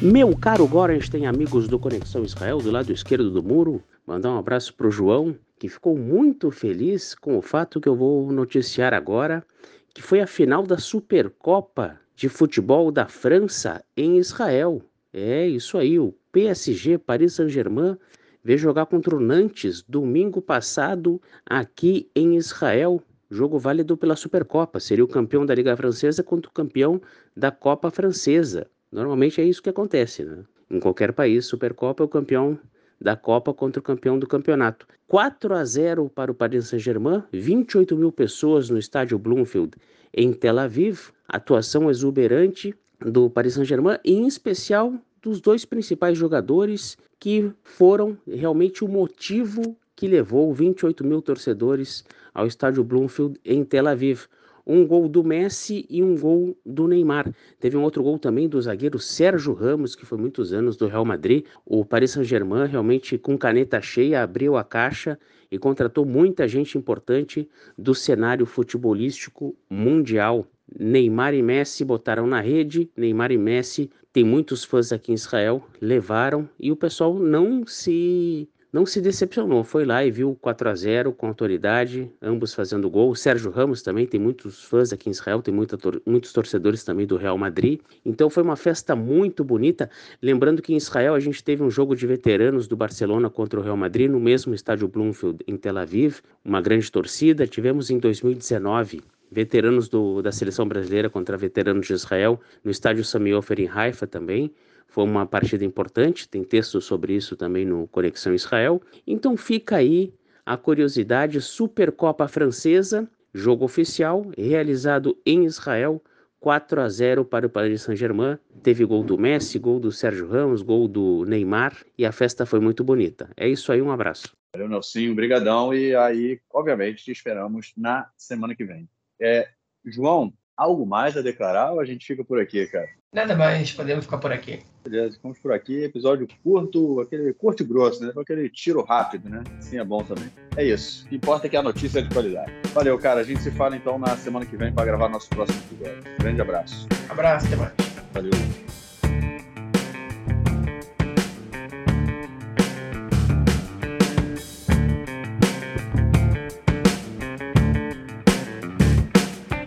Meu caro Gorenstein, amigos do Conexão Israel, do lado esquerdo do muro, mandar um abraço para o João, que ficou muito feliz com o fato que eu vou noticiar agora, que foi a final da Supercopa de Futebol da França em Israel. É isso aí, o PSG Paris Saint-Germain veio jogar contra o Nantes domingo passado aqui em Israel. Jogo válido pela Supercopa. Seria o campeão da Liga Francesa contra o campeão da Copa Francesa. Normalmente é isso que acontece, né? Em qualquer país, Supercopa é o campeão da Copa contra o campeão do campeonato. 4 a 0 para o Paris Saint-Germain, 28 mil pessoas no estádio Bloomfield em Tel Aviv, atuação exuberante do Paris Saint-Germain e em especial dos dois principais jogadores que foram realmente o motivo que levou 28 mil torcedores ao estádio Bloomfield em Tel Aviv um gol do Messi e um gol do Neymar. Teve um outro gol também do zagueiro Sérgio Ramos, que foi muitos anos do Real Madrid. O Paris Saint-Germain realmente com caneta cheia abriu a caixa e contratou muita gente importante do cenário futebolístico mundial. Neymar e Messi botaram na rede, Neymar e Messi tem muitos fãs aqui em Israel, levaram e o pessoal não se não se decepcionou, foi lá e viu 4 a 0 com autoridade, ambos fazendo gol. O Sérgio Ramos também tem muitos fãs aqui em Israel, tem muita, muitos torcedores também do Real Madrid. Então foi uma festa muito bonita. Lembrando que em Israel a gente teve um jogo de veteranos do Barcelona contra o Real Madrid no mesmo estádio Bloomfield em Tel Aviv, uma grande torcida. Tivemos em 2019 veteranos do, da seleção brasileira contra veteranos de Israel no estádio Sami Ofer em Haifa também. Foi uma partida importante, tem texto sobre isso também no Conexão Israel. Então fica aí a curiosidade: Supercopa Francesa, jogo oficial, realizado em Israel. 4 a 0 para o Paris Saint-Germain. Teve gol do Messi, gol do Sérgio Ramos, gol do Neymar e a festa foi muito bonita. É isso aí, um abraço. Valeu, Nelsinho, brigadão. E aí, obviamente, te esperamos na semana que vem. É, João, algo mais a declarar ou a gente fica por aqui, cara? Nada mais, podemos ficar por aqui. Beleza, ficamos por aqui. Episódio curto, aquele curto e grosso, né? Aquele tiro rápido, né? Sim, é bom também. É isso. O que importa é que a notícia é de qualidade. Valeu, cara. A gente se fala então na semana que vem para gravar nosso próximo episódio. Grande abraço. Abraço, até mais. Valeu.